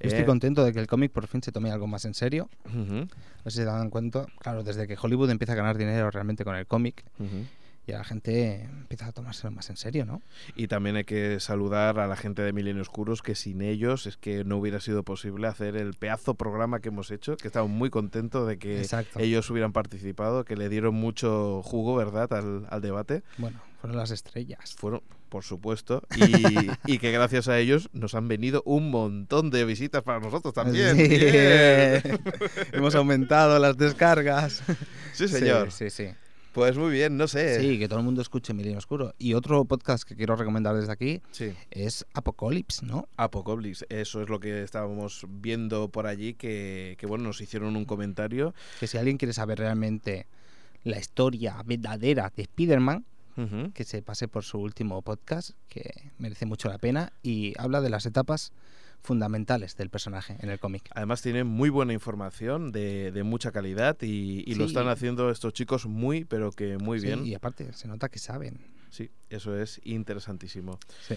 Yo estoy eh, contento de que el cómic por fin se tome algo más en serio. No sé si se dan cuenta, claro, desde que Hollywood empieza a ganar dinero realmente con el cómic, ujú. y la gente empieza a tomárselo más en serio, ¿no? Y también hay que saludar a la gente de Milenio Oscuros, que sin ellos es que no hubiera sido posible hacer el pedazo programa que hemos hecho, que estamos muy contentos de que Exacto. ellos hubieran participado, que le dieron mucho jugo, ¿verdad?, al, al debate. Bueno, fueron las estrellas. Fueron, por supuesto, y, y que gracias a ellos nos han venido un montón de visitas para nosotros también. Sí. Hemos aumentado las descargas. Sí, señor. Sí, sí, sí. Pues muy bien, no sé. Sí, que todo el mundo escuche Milenio Oscuro. Y otro podcast que quiero recomendar desde aquí Sí. es Apocalypse, ¿no? Apocalypse, eso es lo que estábamos viendo por allí, que, que bueno, nos hicieron un comentario. Que si alguien quiere saber realmente la historia verdadera de Spider-Man, Que se pase por su último podcast, que merece mucho la pena, y habla de las etapas fundamentales del personaje en el cómic. Además tiene muy buena información de, de mucha calidad y, y lo están haciendo estos chicos muy, pero que muy Sí, bien. Y aparte, se nota que saben. Sí, eso es interesantísimo. Sí.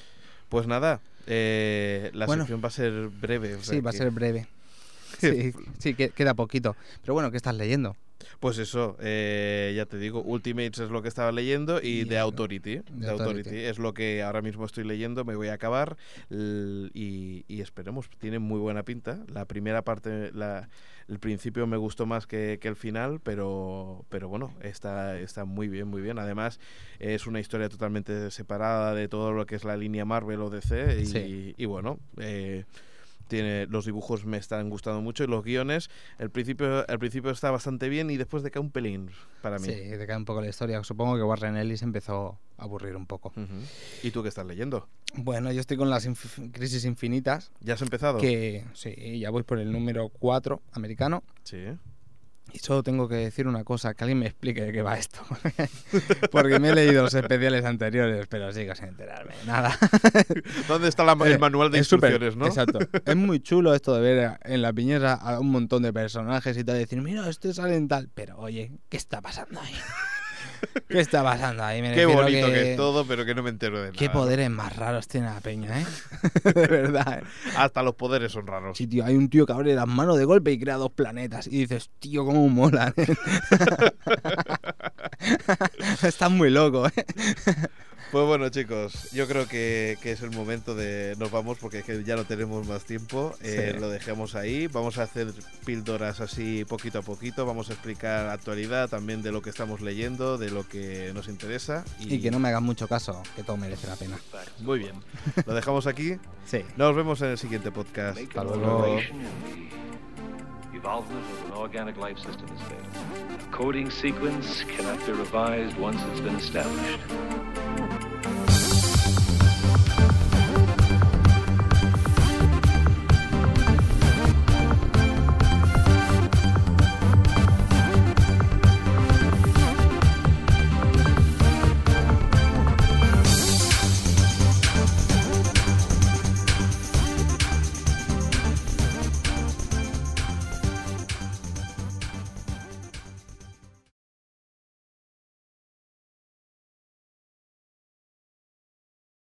Pues nada, eh, la Bueno. sección va a ser breve. o sea Sí, va a ser breve. Sí, sí, que- queda poquito. Pero bueno, ¿qué estás leyendo? Pues eso, eh, ya te digo, Ultimates es lo que estaba leyendo y Y The Authority. The The Authority. Authority. es lo que ahora mismo estoy leyendo, me voy a acabar y, y esperemos, tiene muy buena pinta. La primera parte, la, el principio me gustó más que, que el final, pero, pero bueno, está, está muy bien, muy bien. Además, es una historia totalmente separada de todo lo que es la línea Marvel o DC y, Sí. y bueno... eh, tiene los dibujos me están gustando mucho y los guiones el principio al principio está bastante bien y después decae un pelín para mí Sí, te cae un poco la historia. Supongo que Warren Ellis empezó a aburrir un poco. Y tú qué estás leyendo Bueno, yo estoy con las inf- crisis infinitas, ya has empezado que sí, ya voy por el número 4 americano. sí Y solo tengo que decir una cosa, que alguien me explique de qué va esto. Porque me he leído los especiales anteriores, pero sigo sin enterarme. Nada. dónde está la- el Eh, manual de es instrucciones no Exacto. Es muy chulo esto de ver en la piñera a un montón de personajes y tal, y decir, mira, este sale en tal. Pero oye, ¿qué está pasando ahí? ¿Qué está pasando ahí? Me qué bonito que... es todo pero que no me entero de nada Qué poderes más raros tiene la peña, ¿eh? de verdad. ¿eh? hasta los poderes son raros Sí, tío, hay un tío que abre las manos de golpe y crea dos planetas. Y dices, tío, cómo mola. Está muy loco, ¿eh? Pues bueno, chicos, yo creo que, que es el momento de. Nos vamos porque es que ya no tenemos más tiempo. Eh, Sí. Lo dejamos ahí. Vamos a hacer píldoras así poquito a poquito. Vamos a explicar actualidad también de lo que estamos leyendo, de lo que nos interesa. Y que no me hagan mucho caso, que todo merece la pena. Muy bien. Lo dejamos aquí. Sí. Nos vemos en el siguiente podcast. Hasta luego. alteration in the evolvement of an organic life system is fatal. A coding sequence cannot be revised once it's been established.